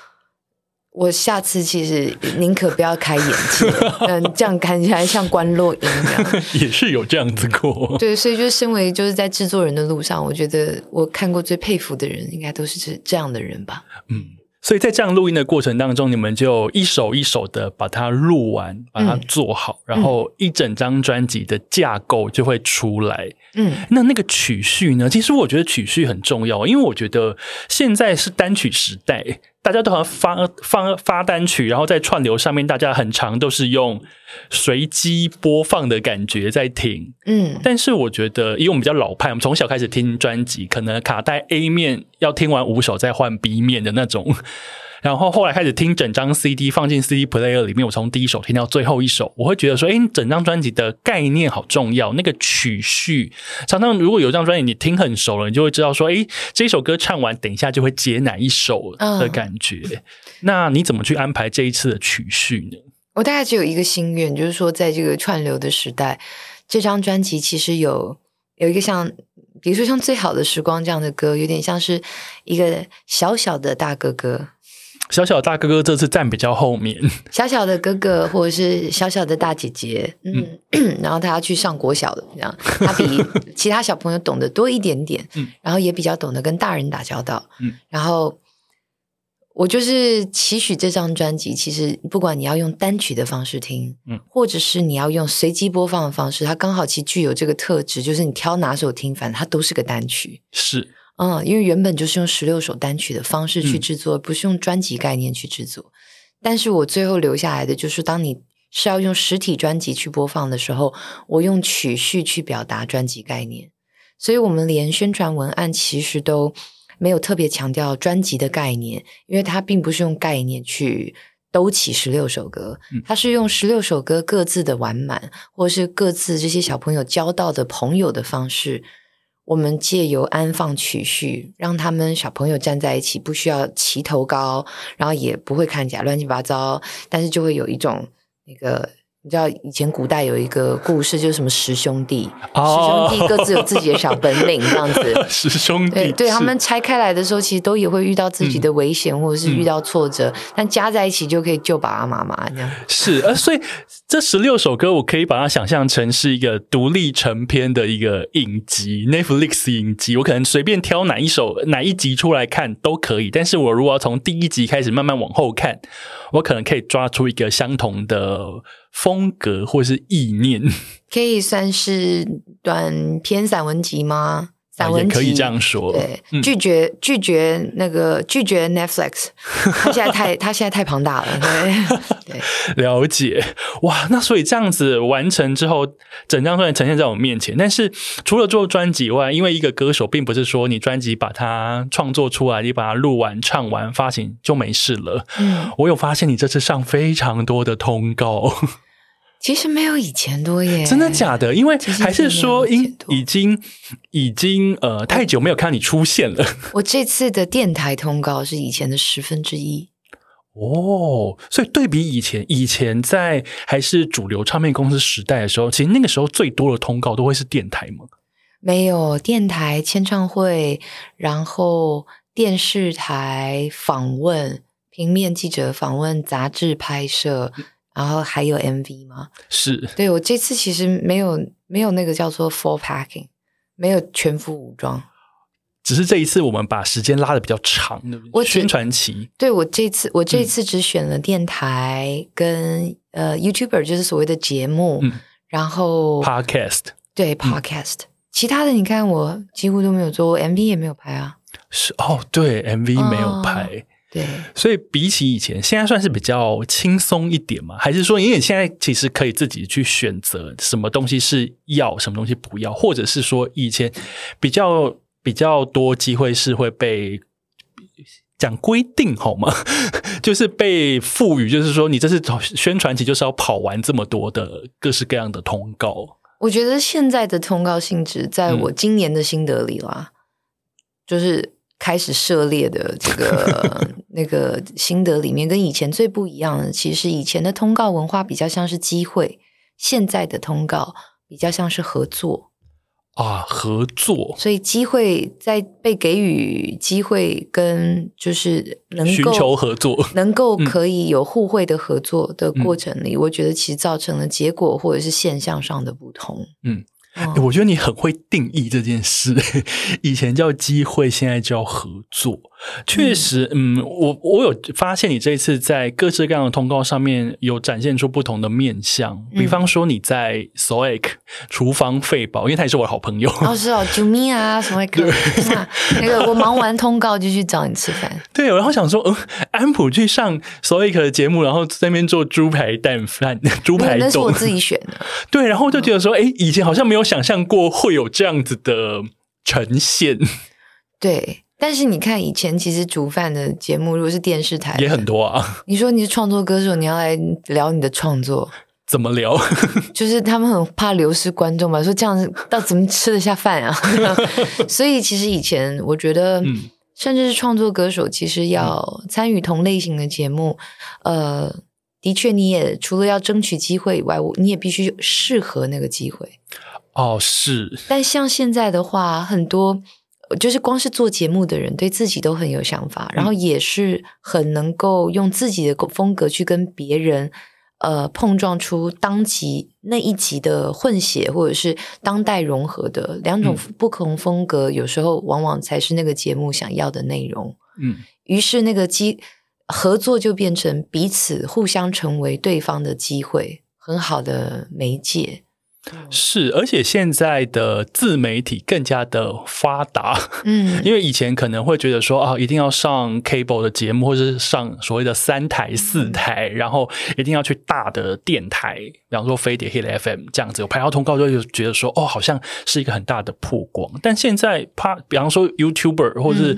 我下次其实宁可不要开眼界，(laughs) 嗯，这样看起来像关洛音一样，(laughs) 也是有这样子过。对，所以就身为就是在制作人的路上，我觉得我看过最佩服的人，应该都是这这样的人吧。嗯。所以在这样录音的过程当中，你们就一首一首的把它录完，把它做好，然后一整张专辑的架构就会出来。嗯，那那个曲序呢？其实我觉得曲序很重要，因为我觉得现在是单曲时代。大家都好像发发发单曲，然后在串流上面，大家很长都是用随机播放的感觉在听。嗯，但是我觉得，因为我们比较老派，我们从小开始听专辑，可能卡带 A 面要听完五首再换 B 面的那种。然后后来开始听整张 CD 放进 CD player 里面，我从第一首听到最后一首，我会觉得说，哎，整张专辑的概念好重要。那个曲序，常常如果有张专辑你听很熟了，你就会知道说，哎，这首歌唱完，等一下就会接哪一首的感觉。那你怎么去安排这一次的曲序呢？我大概只有一个心愿，就是说，在这个串流的时代，这张专辑其实有有一个像，比如说像《最好的时光》这样的歌，有点像是一个小小的大哥哥。小小大哥哥这次站比较后面，小小的哥哥或者是小小的大姐姐，嗯，(clears throat) 然后他要去上国小的，这样他比其他小朋友懂得多一点点，嗯，然后也比较懂得跟大人打交道，嗯，然后我就是期许这张专辑，其实不管你要用单曲的方式听，嗯，或者是你要用随机播放的方式，它刚好其实具有这个特质，就是你挑哪首听，反正它都是个单曲，是。嗯，因为原本就是用十六首单曲的方式去制作，不是用专辑概念去制作。但是我最后留下来的就是，当你是要用实体专辑去播放的时候，我用曲序去表达专辑概念。所以我们连宣传文案其实都没有特别强调专辑的概念，因为它并不是用概念去兜起十六首歌，它是用十六首歌各自的完满，或是各自这些小朋友交到的朋友的方式。我们借由安放曲序，让他们小朋友站在一起，不需要齐头高，然后也不会看起来乱七八糟，但是就会有一种那个。你知道以前古代有一个故事，就是什么十兄弟，十兄弟各自有自己的小本领，这样子。(laughs) 十兄弟，对他们拆开来的时候，其实都也会遇到自己的危险，或者是遇到挫折，但加在一起就可以救爸爸妈妈这样。是，呃，所以这十六首歌，我可以把它想象成是一个独立成篇的一个影集，Netflix 影集。我可能随便挑哪一首、哪一集出来看都可以，但是我如果要从第一集开始慢慢往后看，我可能可以抓出一个相同的。风格或是意念，(laughs) 可以算是短篇散文集吗？散文可以这样说。对，拒绝拒绝那个拒绝 Netflix，(laughs) 他现在太他现在太庞大了。对 (laughs) 对，了解哇。那所以这样子完成之后，整张专辑呈现在我面前。但是除了做专辑外，因为一个歌手并不是说你专辑把它创作出来，你把它录完、唱完、发行就没事了。嗯，我有发现你这次上非常多的通告。其实没有以前多耶，真的假的？因为还是说，因已经已经呃太久没有看你出现了。我这次的电台通告是以前的十分之一哦，所以对比以前，以前在还是主流唱片公司时代的时候，其实那个时候最多的通告都会是电台吗？没有电台签唱会，然后电视台访问、平面记者访问、杂志拍摄。然后还有 MV 吗？是对我这次其实没有没有那个叫做 full packing，没有全副武装，只是这一次我们把时间拉的比较长，我宣传期。对我这次我这次只选了电台跟呃 YouTuber，就是所谓的节目，然后 Podcast 对 Podcast，其他的你看我几乎都没有做，MV 也没有拍啊。是哦，对 MV 没有拍。对，所以比起以前，现在算是比较轻松一点嘛？还是说，因为你现在其实可以自己去选择什么东西是要，什么东西不要，或者是说以前比较比较多机会是会被讲规定好吗？(laughs) 就是被赋予，就是说你这是宣传期就是要跑完这么多的各式各样的通告。我觉得现在的通告性质，在我今年的心得里啦，就是。开始涉猎的这个那个心得里面，跟以前最不一样的，其实以前的通告文化比较像是机会，现在的通告比较像是合作啊，合作。所以机会在被给予机会，跟就是能够寻求合作，能够可以有互惠的合作的过程里，我觉得其实造成了结果或者是现象上的不同。嗯。我觉得你很会定义这件事，以前叫机会，现在叫合作。确实，嗯，我我有发现你这一次在各式各样的通告上面有展现出不同的面相。比方说你在 s o e k 厨房费宝，因为他也是我的好朋友。哦，是哦，救命啊 o e k 那个我忙完通告就去找你吃饭。对，然后想说，嗯，安普去上 s o e k 的节目，然后在那边做猪排蛋饭、猪排那是我自己选的。(laughs) 对，然后就觉得说，哎，以前好像没有想象过会有这样子的呈现。对。但是你看，以前其实煮饭的节目，如果是电视台也很多啊。你说你是创作歌手，你要来聊你的创作，怎么聊？就是他们很怕流失观众嘛，说这样子到怎么吃得下饭啊？(laughs) 所以其实以前我觉得，甚至是创作歌手，其实要参与同类型的节目，呃，的确你也除了要争取机会以外，你也必须适合那个机会。哦，是。但像现在的话，很多。就是光是做节目的人对自己都很有想法，然后也是很能够用自己的风格去跟别人呃碰撞出当集那一集的混血，或者是当代融合的两种不同风格，有时候往往才是那个节目想要的内容。嗯，于是那个机合作就变成彼此互相成为对方的机会，很好的媒介。是，而且现在的自媒体更加的发达，嗯，(laughs) 因为以前可能会觉得说啊，一定要上 cable 的节目，或者是上所谓的三台、四台，然后一定要去大的电台，比方说飞碟 hit FM 这样子，有拍到通告就觉得说哦，好像是一个很大的曝光。但现在比方说 YouTuber 或者是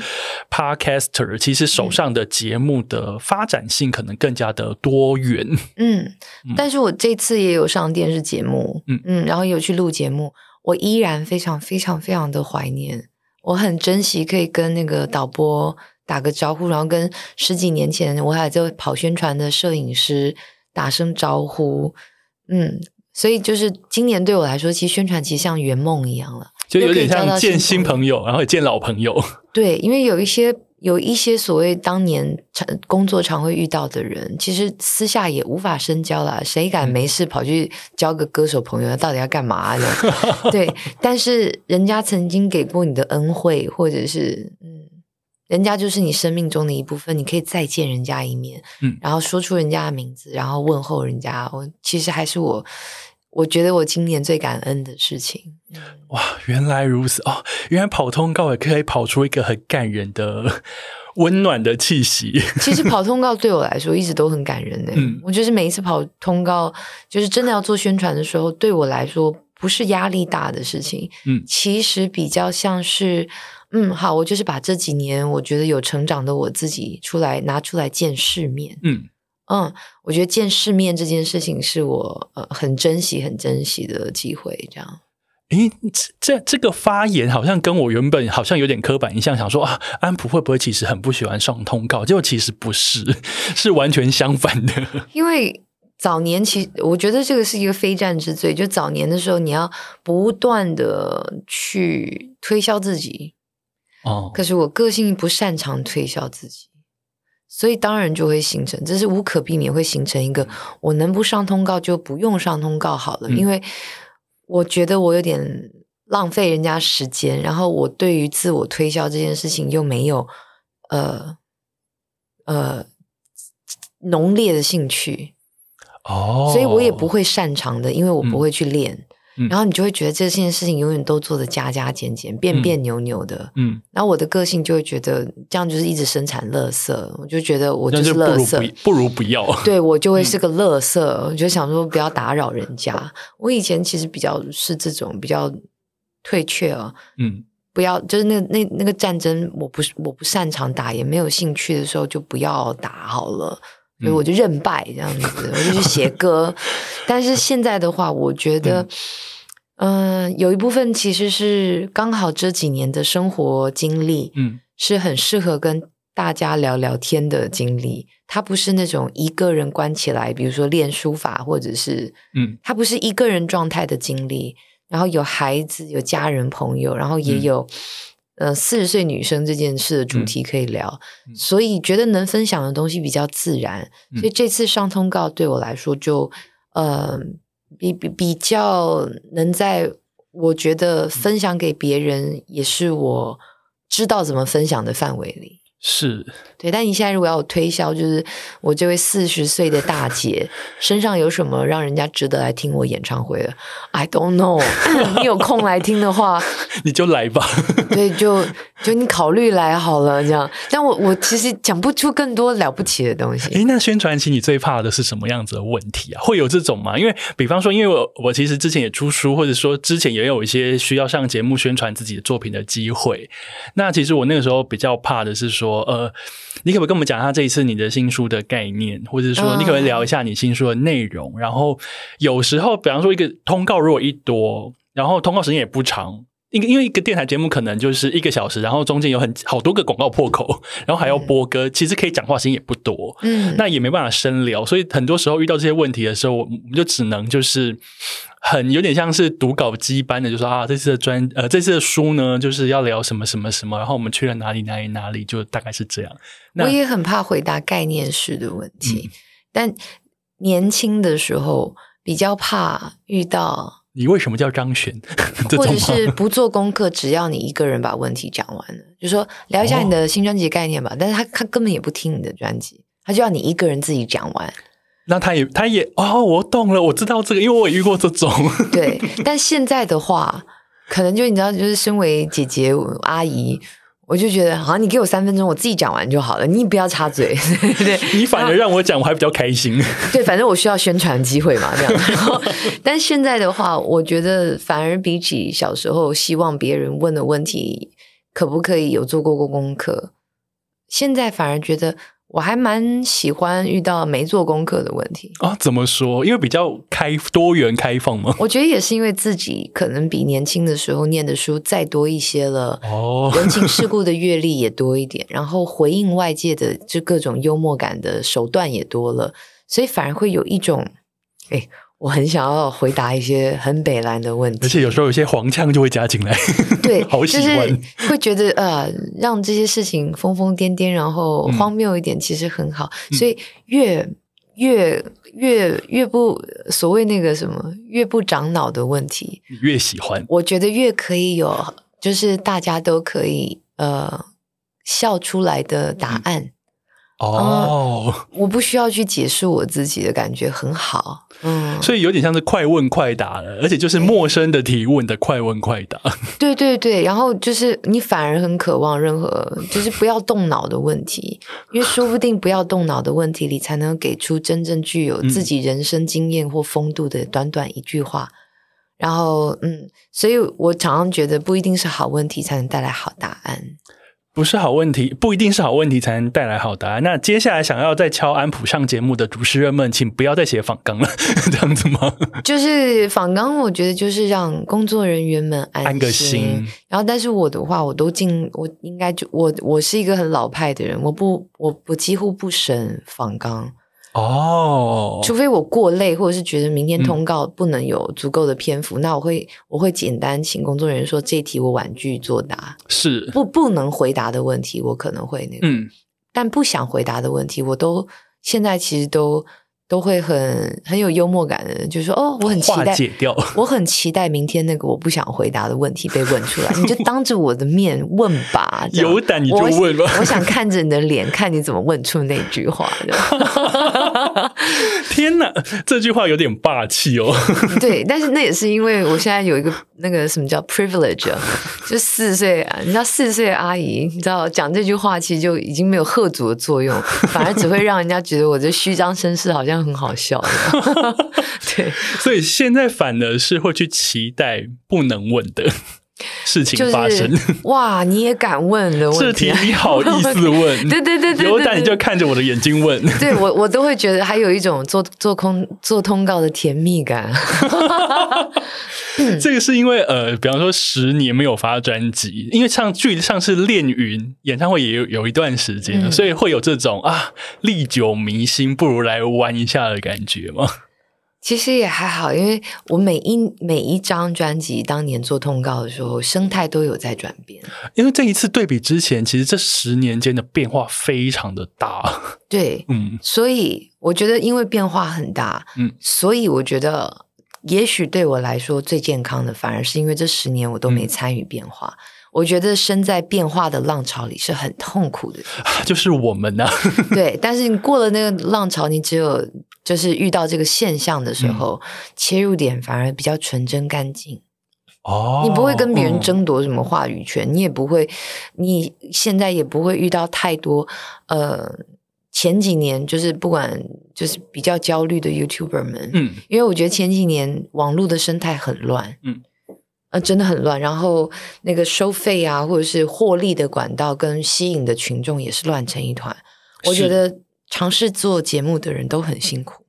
Podcaster，其实手上的节目的发展性可能更加的多元。嗯，但是我这次也有上电视节目，嗯嗯。嗯，然后有去录节目，我依然非常非常非常的怀念，我很珍惜可以跟那个导播打个招呼，然后跟十几年前我还在跑宣传的摄影师打声招呼。嗯，所以就是今年对我来说，其实宣传其实像圆梦一样了，就有点像见新朋友，然后也见老朋友。对，因为有一些。有一些所谓当年常工作常会遇到的人，其实私下也无法深交了。谁敢没事跑去交个歌手朋友？到底要干嘛呢？对，(laughs) 但是人家曾经给过你的恩惠，或者是嗯，人家就是你生命中的一部分，你可以再见人家一面，嗯然后说出人家的名字，然后问候人家。我其实还是我，我觉得我今年最感恩的事情。哇，原来如此哦！原来跑通告也可以跑出一个很感人的、温暖的气息。(laughs) 其实跑通告对我来说一直都很感人呢、嗯我就是每一次跑通告，就是真的要做宣传的时候，对我来说不是压力大的事情，嗯其实比较像是，嗯，好，我就是把这几年我觉得有成长的我自己出来拿出来见世面。嗯，嗯，我觉得见世面这件事情是我呃很珍惜、很珍惜的机会。这样，诶，这这这个发言好像跟我原本好像有点刻板印象，想说啊，安普会不会其实很不喜欢上通告？结果其实不是，(laughs) 是完全相反的。(laughs) 因为早年其我觉得这个是一个非战之罪。就早年的时候，你要不断的去推销自己，哦，可是我个性不擅长推销自己，所以当然就会形成，这是无可避免会形成一个我能不上通告就不用上通告好了，嗯。因为我觉得我有点浪费人家时间，然后我对于自我推销这件事情又没有呃呃浓烈的兴趣，哦，所以我也不会擅长的，因为我不会去练。嗯然后你就会觉得这件事情永远都做的加加减减、别别扭扭的，嗯，然后我的个性就会觉得这样就是一直生产垃圾，我就觉得我就是垃圾，不不如不要。对我就会是个垃圾，我就想说不要打扰人家。我以前其实比较是这种比较退却哦，嗯不要就是那那那个战争，我不是我不擅长打，也没有兴趣的时候就不要打好了。所以我就认败这样子，我就去写歌。但是现在的话，我觉得，嗯、有一部分其实是刚好这几年的生活经历，嗯是很适合跟大家聊聊天的经历。它不是那种一个人关起来，比如说练书法，或者是嗯它不是一个人状态的经历。然后有孩子，有家人朋友，然后也嗯有、呃四十岁女生这件事的主题可以聊，所以觉得能分享的东西比较自然。嗯所以这次上通告对我来说就呃比比比较能在我觉得分享给别人，也是我知道怎么分享的范围里。是对，但你现在如果要我推销，就是我这位四十岁的大姐 (laughs) 身上有什么让人家值得来听我演唱会的？I don't know。(laughs) 你有空来听的话，(laughs) 你就来吧。对，就就你考虑来好了，这样。但我我其实讲不出更多了不起的东西。诶，那宣传期你最怕的是什么样子的问题啊？会有这种吗？因为比方说，因为我我其实之前也出书，或者说之前也有一些需要上节目宣传自己的作品的机会。那其实我那个时候比较怕的是说，呃，你可不可以跟我们讲一下这一次你的新书的概念，或者说嗯你可不可以聊一下你新书的内容？然后有时候，比方说一个通告如果一多，然后通告时间也不长。因因为一个电台节目可能就是一个小时，然后中间有很好多个广告破口，然后还要播歌，其实可以讲话时间也不多。嗯，那也没办法深聊，所以很多时候遇到这些问题的时候，我们就只能就是很有点像是读稿机般的，就说啊，这次的专呃这次的书呢，就是要聊什么什么什么，然后我们去了哪里哪里哪里，就大概是这样。我也很怕回答概念式的问题，嗯但年轻的时候比较怕遇到。你为什么叫张璇？(laughs) 或者是不做功课，只要你一个人把问题讲完了，就说聊一下你的新专辑概念吧。但是他他根本也不听你的专辑，他就要你一个人自己讲完。那他也他也哦，我懂了，我知道这个，因为我也遇过这种。对，但现在的话，可能就你知道，就是身为姐姐阿姨，我就觉得好，你给我三分钟，我自己讲完就好了，你不要插嘴。(laughs) 对，你反而让我讲，我还比较开心。对，反正我需要宣传机会嘛，这样。然后，但现在的话，我觉得反而比起小时候希望别人问的问题，可不可以有做过过功课，现在反而觉得我还蛮喜欢遇到没做功课的问题。啊，怎么说？因为比较开多元开放嘛。我觉得也是因为自己可能比年轻的时候念的书再多一些了。哦，人情世故的阅历也多一点，(laughs) 然后回应外界的就各种幽默感的手段也多了，所以反而会有一种，哎，我很想要回答一些很北蓝的问题，而且有时候有些黄腔就会加进来。对，(laughs) 好喜就是欢会觉得呃，让这些事情疯疯癫癫，然后嗯荒谬一点，其实很好。所以越越越越不所谓那个什么越不长脑的问题，越喜欢，我觉得越可以有，就是大家都可以呃笑出来的答案。哦，我不需要去解释我自己的感觉很好，嗯，所以有点像是快问快答了，而且就是陌生的提问的快问快答。(laughs) 对对对，然后就是你反而很渴望任何就是不要动脑的问题，因为说不定不要动脑的问题里才能给出真正具有自己人生经验或风度的短短一句话。然后，嗯，所以我常常觉得不一定是好问题才能带来好答案。不是好问题，不一定是好问题才能带来好答案。那接下来想要再敲安普上节目的主持人们，请不要再写访纲了，(laughs) 这样子吗？就是访纲，我觉得就是让工作人员们安个心。然后，但是我的话，我都尽，我应该就我我是一个很老派的人，我不，我我几乎不审访纲。哦，除非我过累，或者是觉得明天通告不能有足够的篇幅，那我会我会简单请工作人员说这题我婉拒作答，是。不不能回答的问题，我可能会那个，嗯，但不想回答的问题，我都现在其实都。都会很很有幽默感的，就是说哦，我很期待，(laughs) 我很期待明天那个我不想回答的问题被问出来，(laughs) 你就当着我的面问吧，有胆你就问吧，我想看着你的脸，看你怎么问出那句话的。(laughs) 天哪，这句话有点霸气哦。对，但是那也是因为我现在有一个那个什么叫 privilege，就四岁啊，你知道四岁阿姨，你知道讲这句话其实就已经没有喝足的作用，反而只会让人家觉得我这虚张声势好像。很好笑，(laughs) 对，所以现在反而是会去期待不能问的事情发生。(laughs) 哇，你也敢问的 (laughs) 问题，你好意思问？(laughs) 对对对对，有胆你就看着我的眼睛问。对我，我都会觉得还有一种做做空做通告的甜蜜感。这个是因为呃，比方说十年没有发专辑，因为上距离上次练云演唱会也有有一段时间了，所以会有这种啊历久弥新，不如来玩一下的感觉吗？其实也还好，因为我每一每一张专辑当年做通告的时候，生态都有在转变。因为这一次对比之前，其实这十年间的变化非常的大。(laughs) 对，嗯，所以我觉得因为变化很大，嗯，所以我觉得。也许对我来说最健康的，反而是因为这十年我都没参与变化。我觉得身在变化的浪潮里是很痛苦的，(laughs) 就是我们呢。(laughs) 对，但是你过了那个浪潮，你只有就是遇到这个现象的时候，切入点反而比较纯真干净。哦，你不会跟别人争夺什么话语权，你也不会，你现在也不会遇到太多呃。前几年就是不管就是比较焦虑的 YouTuber 们，嗯，因为我觉得前几年网络的生态很乱，嗯，呃，真的很乱。然后那个收费啊，或者是获利的管道跟吸引的群众也是乱成一团。我觉得尝试做节目的人都很辛苦。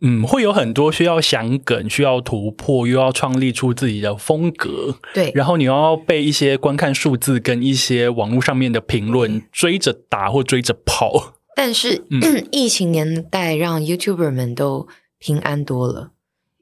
嗯，会有很多需要想梗、需要突破，又要创立出自己的风格。对，然后你要被一些观看数字跟一些网络上面的评论追着打或追着跑。但是 (clears throat) 疫情年代让 YouTuber 们都平安多了，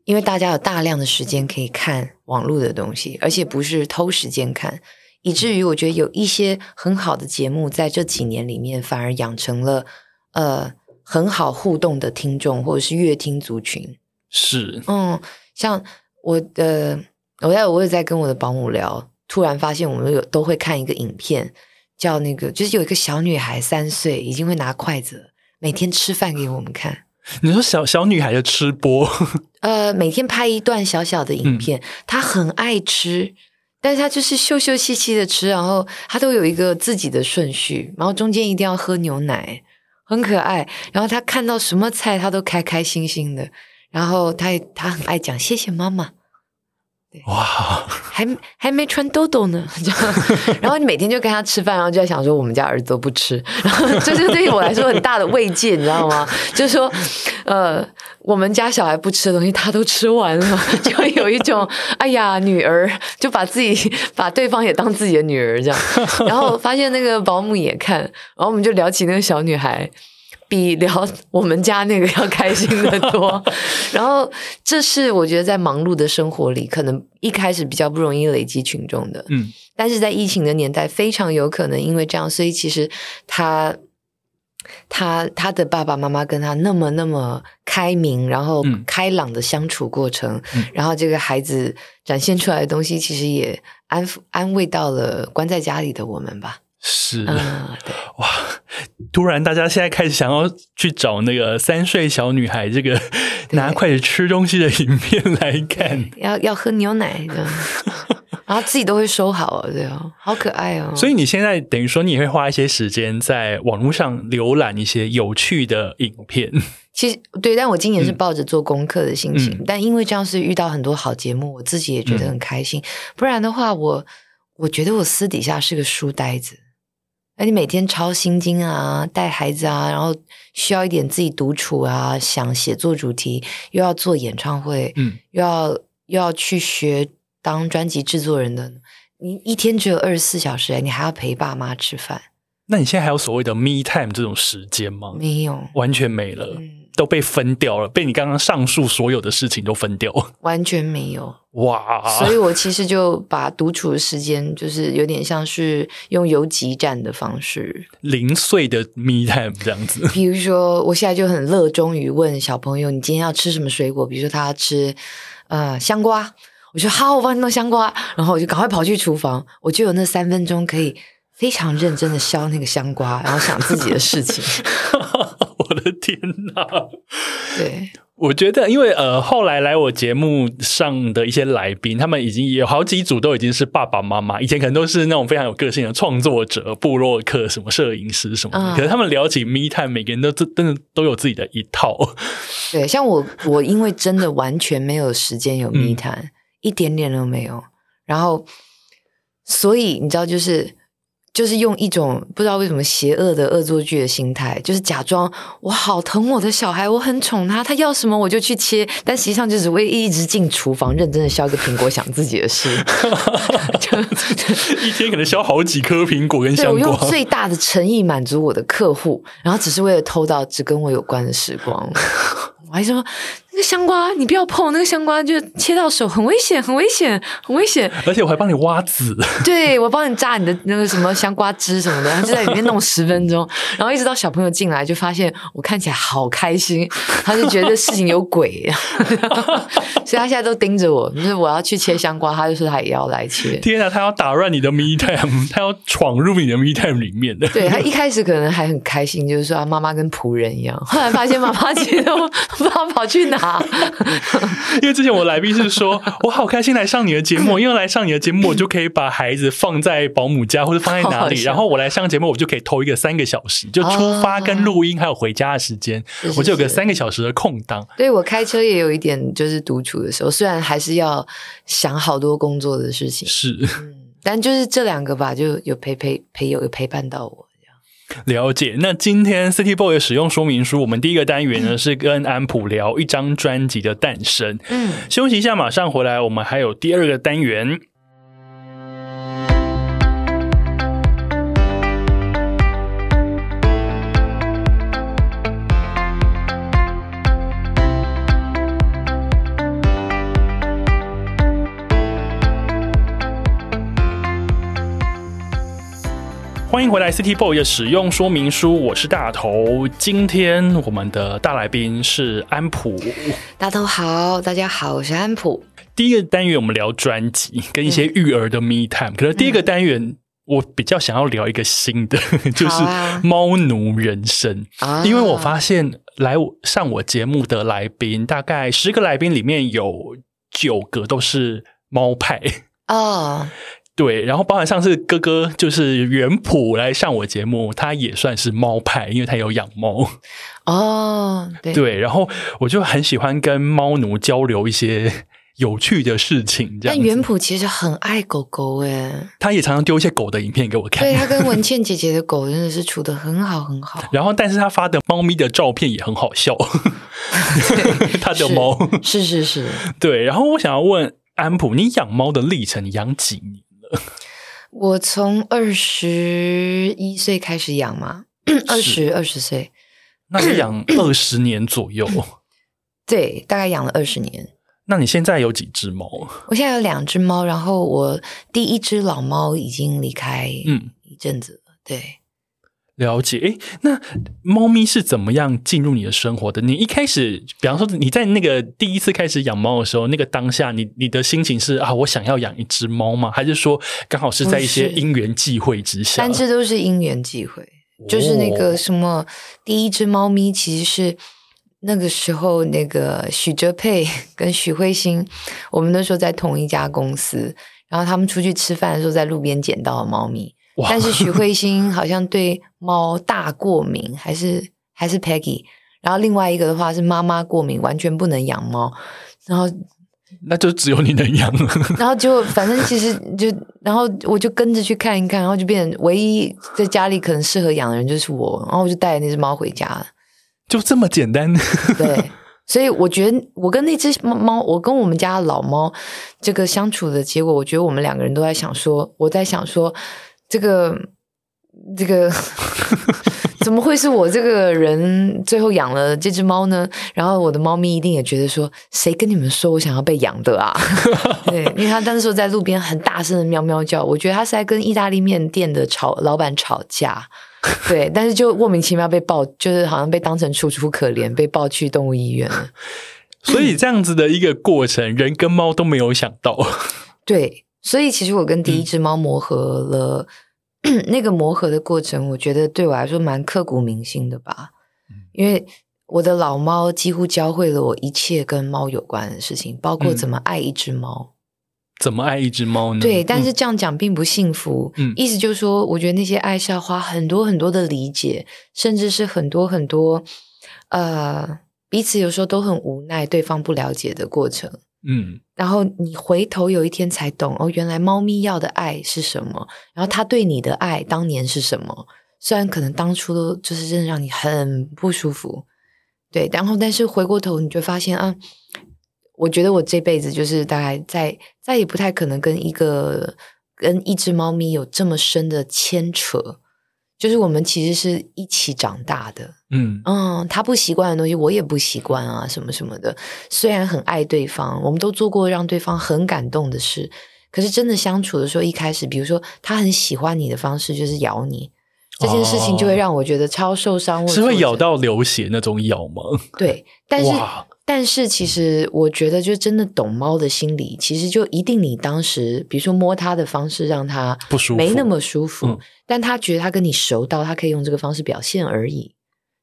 因为大家有大量的时间可以看网络的东西，而且不是偷时间看，以至于我觉得有一些很好的节目在这几年里面反而养成了呃很好互动的听众或者是乐听族群。是，嗯，像我的，我在我也在跟我的保姆聊，突然发现我们有都会看一个影片。叫那个，就是有一个小女孩三岁，已经会拿筷子，每天吃饭给我们看。你说小小女孩的吃播？呃，每天拍一段小小的影片，她很爱吃，但是她就是秀秀气气的吃，然后她都有一个自己的顺序，然后中间一定要喝牛奶，很可爱。然后她看到什么菜，她都开开心心的。然后她她很爱讲谢谢妈妈。哇，还还没穿兜兜呢，(laughs) 然后你每天就跟他吃饭，然后就在想说我们家儿子都不吃，(laughs) 然后这是对于我来说很大的慰藉，你知道吗？就是说，呃，我们家小孩不吃的东西他都吃完了，(laughs) 就有一种哎呀，女儿就把自己把对方也当自己的女儿这样，然后发现那个保姆也看，然后我们就聊起那个小女孩。比聊我们家那个要开心的多，(laughs) 然后这是我觉得在忙碌的生活里，可能一开始比较不容易累积群众的，嗯，但是在疫情的年代，非常有可能因为这样，所以其实他他他的爸爸妈妈跟他那么那么开明，然后开朗的相处过程，然后这个孩子展现出来的东西，其实也安抚安慰到了关在家里的我们吧。是。嗯，对，哇！突然，大家现在开始想要去找那个三岁小女孩这个拿筷子吃东西的影片来看。(laughs) 要要喝牛奶的，(laughs) 然后自己都会收好哦，对哦，好可爱哦。所以你现在等于说，你也会花一些时间在网络上浏览一些有趣的影片。其实对，但我今年是抱着做功课的心情，嗯但因为这样是遇到很多好节目，我自己也觉得很开心。不然的话，我我觉得我私底下是个书呆子。那你每天抄心经啊，带孩子啊，然后需要一点自己独处啊，想写作主题，又要做演唱会，嗯，又要又要去学当专辑制作人的，你一天只有二十四小时，你还要陪爸妈吃饭，那你现在还有所谓的 me time 这种时间吗？没有，完全没了，嗯，都被分掉了，被你刚刚上述所有的事情都分掉。完全没有。哇！所以我其实就把独处的时间，就是有点像是用游击战的方式。零碎的 me time 这样子。比如说，我现在就很热衷于问小朋友：“你今天要吃什么水果？”比如说他要吃呃香瓜，我说好，我帮你弄香瓜，然后我就赶快跑去厨房，我就有那三分钟可以非常认真的削那个香瓜，然后想自己的事情。(laughs) 我的天哪！对，(laughs) 我觉得，因为呃，后来来我节目上的一些来宾，他们已经有好几组都已经是爸爸妈妈，以前可能都是那种非常有个性的创作者、布洛克、什么摄影师什么的。嗯可是他们聊起 me time，每个人都真真的都有自己的一套。(laughs) 对，像我，我因为真的完全没有时间有密嗯，一点点都没有。然后，所以你知道，就是就是用一种不知道为什么邪恶的恶作剧的心态，就是假装我好疼我的小孩，我很宠他，他要什么我就去切，但实际上就只会一直进厨房认真的削一个苹果，想自己的事。就一天可能削好几颗苹果跟香瓜用。最大的诚意满足我的客户，然后只是为了偷到只跟我有关的时光。我还说那个香瓜你不要碰，那个香瓜就切到手很危险，很危险，很危险。而且我还帮你挖籽，(laughs) 对我帮你榨你的那个什么香瓜汁什么的，然后就在里面弄十分钟，然后一直到小朋友进来就发现我看起来好开心，他就觉得事情有鬼，(laughs) 所以他现在都盯着我，就是我要去切香瓜，他就说他也要来切。天啊，他要打乱你的 me time，他要闯入你的 me time 里面的。对他一开始可能还很开心，就是说啊，妈妈跟仆人一样。后来发现妈妈其实都 (laughs) 不知道跑去哪。(laughs) 因为之前我来宾是说，我好开心来上你的节目，因为来上你的节目，我就可以把孩子放在保姆家或者放在哪里，(laughs) 然后我来上节目，我就可以偷一个三个小时，就出发跟录音还有回家的时间，我就有个三个小时的空档。对我开车也有一点就是独处的时候，虽然还是要想好多工作的事情，是。嗯，但就是这两个吧，就有陪陪陪友有陪伴到我。了解。那今天 City Boy 的使用说明书，我们第一个单元呢是跟安普聊一张专辑的诞生。嗯，休息一下，马上回来，我们还有第二个单元。欢迎回来，City Boy 的使用说明书，我是大头。今天我们的大来宾是安普。大头好，大家好，我是安普。第一个单元我们聊专辑跟一些育儿的 me time，、可是第一个单元我比较想要聊一个新的，(laughs) 就是猫奴人生。啊因为我发现来我上我节目的来宾，大概十个来宾里面有九个都是猫派。哦，对，然后包含上次哥哥就是原普来上我节目，他也算是猫派，因为他有养猫。哦，对，对，然后我就很喜欢跟猫奴交流一些有趣的事情，这样。但元普其实很爱狗狗诶，他也常常丢一些狗的影片给我看对，他跟文倩姐姐的狗真的是处的很好很好。然后但是他发的猫咪的照片也很好笑，(laughs) 他的是猫。是是是，对，然后我想要问安普，你养猫的历程，你养几年？(laughs) 我从二十一岁开始养嘛，(coughs) 二十二十岁，(coughs) 那你养 (coughs) 二十年左右，对，大概养了二十年。那你现在有几只猫？我现在有两只猫，然后我第一只老猫已经离开嗯，一阵子了，对，了解，诶，那猫咪是怎么样进入你的生活的？你一开始，比方说你在那个第一次开始养猫的时候，那个当下，你你的心情是啊，我想要养一只猫吗？还是说刚好是在一些因缘际会之下？三只都是因缘际会，就是那个什么，第一只猫咪其实是那个时候那个许哲佩跟许慧欣，我们那时候在同一家公司，然后他们出去吃饭的时候，在路边捡到了猫咪。但是许慧欣好像对猫大过敏，还是还是 Peggy，然后另外一个的话是妈妈过敏，完全不能养猫，然后那就只有你能养，然后就反正其实就然后我就跟着去看一看，然后就变成唯一在家里可能适合养的人就是我，然后我就带那只猫回家了，就这么简单。对，所以我觉得我跟那只猫，我跟我们家老猫这个相处的结果，我觉得我们两个人都在想说，我在想说。这个这个 (laughs) 怎么会是我这个人最后养了这只猫呢？然后我的猫咪一定也觉得说，谁跟你们说我想要被养的啊？(laughs) 对，因为他当时在路边很大声的喵喵叫，我觉得他是在跟意大利面店的吵老板吵架。对，(laughs) 但是就莫名其妙被抱，就是好像被当成楚楚可怜，被抱去动物医院了。所以这样子的一个过程，人跟猫都没有想到。对。所以其实我跟第一只猫磨合了，那个磨合的过程，我觉得对我来说蛮刻骨铭心的吧。因为我的老猫几乎教会了我一切跟猫有关的事情，包括怎么爱一只猫，怎么爱一只猫呢？对，但是这样讲并不幸福。嗯，意思就是说，我觉得那些爱是要花很多很多的理解，甚至是很多很多呃彼此有时候都很无奈，对方不了解的过程。嗯，然后你回头有一天才懂哦，原来猫咪要的爱是什么，然后它对你的爱当年是什么？虽然可能当初都就是真的让你很不舒服，对，然后但是回过头你就发现啊，我觉得我这辈子就是大概再再也不太可能跟一个跟一只猫咪有这么深的牵扯。就是我们其实是一起长大的，嗯嗯，他不习惯的东西，我也不习惯啊，什么什么的。虽然很爱对方，我们都做过让对方很感动的事，可是真的相处的时候，一开始，比如说他很喜欢你的方式就是咬你，这件事情就会让我觉得超受伤，是会咬到流血那种咬吗？对，但是。但是其实我觉得，就真的懂猫的心理，其实就一定你当时，比如说摸它的方式让它不舒服，没那么舒服，但它觉得它跟你熟到，它可以用这个方式表现而已。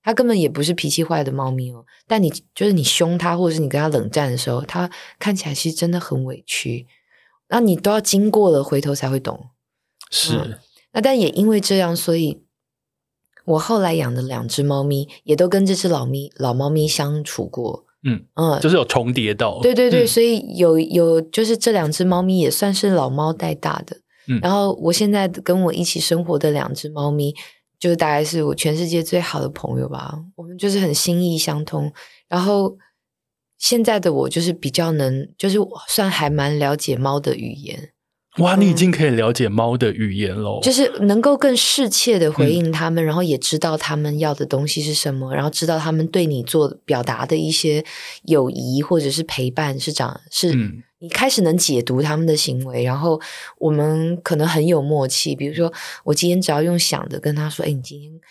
它根本也不是脾气坏的猫咪哦。但你就是你凶它，或者是你跟它冷战的时候，它看起来其实真的很委屈。那你都要经过了回头才会懂。是。那但也因为这样，所以我后来养的两只猫咪也都跟这只老咪老猫咪相处过。嗯嗯，就是有重叠到，对对对，所以有有就是这两只猫咪也算是老猫带大的。嗯，然后我现在跟我一起生活的两只猫咪，就是大概是我全世界最好的朋友吧。我们就是很心意相通。然后现在的我就是比较能，就是算还蛮了解猫的语言。哇，你已经可以了解猫的语言喽，就是能够更适切的回应他们，然后也知道他们要的东西是什么，然后知道他们对你做表达的一些友谊或者是陪伴是长是，你开始能解读他们的行为，然后我们可能很有默契。比如说，我今天只要用想的跟他说：“哎，你今天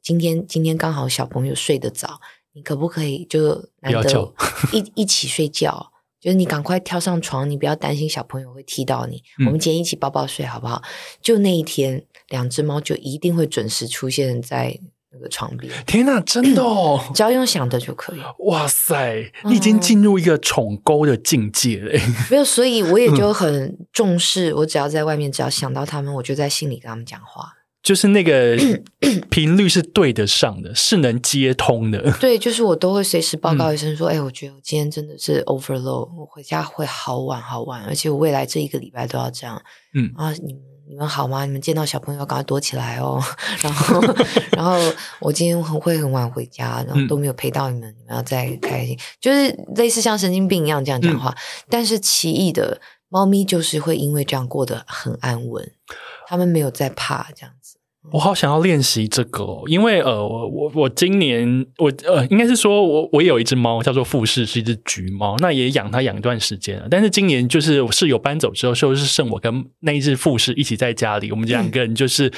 今天今天刚好小朋友睡得早，你可不可以就难得一 (laughs) 一起睡觉？”就是你赶快跳上床，你不要担心小朋友会踢到你。我们今天一起抱抱睡好不好？就那一天，两只猫就一定会准时出现在那个床边。天哪，真的哦！只要用想的就可以。哇塞，你已经进入一个宠沟的境界了。(laughs) 没有，所以我也就很重视。我只要在外面，只要想到他们，我就在心里跟他们讲话。就是那个 (clears throat) 频率是对得上的，是能接通的。对，就是我都会随时报告一声说：“哎，我觉得我今天真的是 overload，我回家会好晚好晚，而且我未来这一个礼拜都要这样。”嗯啊，你们你们好吗？你们见到小朋友赶快躲起来哦。(laughs) 然后 (laughs) 然后我今天很会很晚回家，然后都没有陪到你们，你们要再开心。就是类似像神经病一样这样讲话。但是奇异的猫咪就是会因为这样过得很安稳，他们没有在怕这样子。我好想要练习这个、哦，因为呃，我我我今年我呃，应该是说我我也有一只猫叫做富士，是一只橘猫，那也养它养一段时间了。但是今年就是我室友搬走之后，就是剩我跟那一只富士一起在家里，我们两个人就是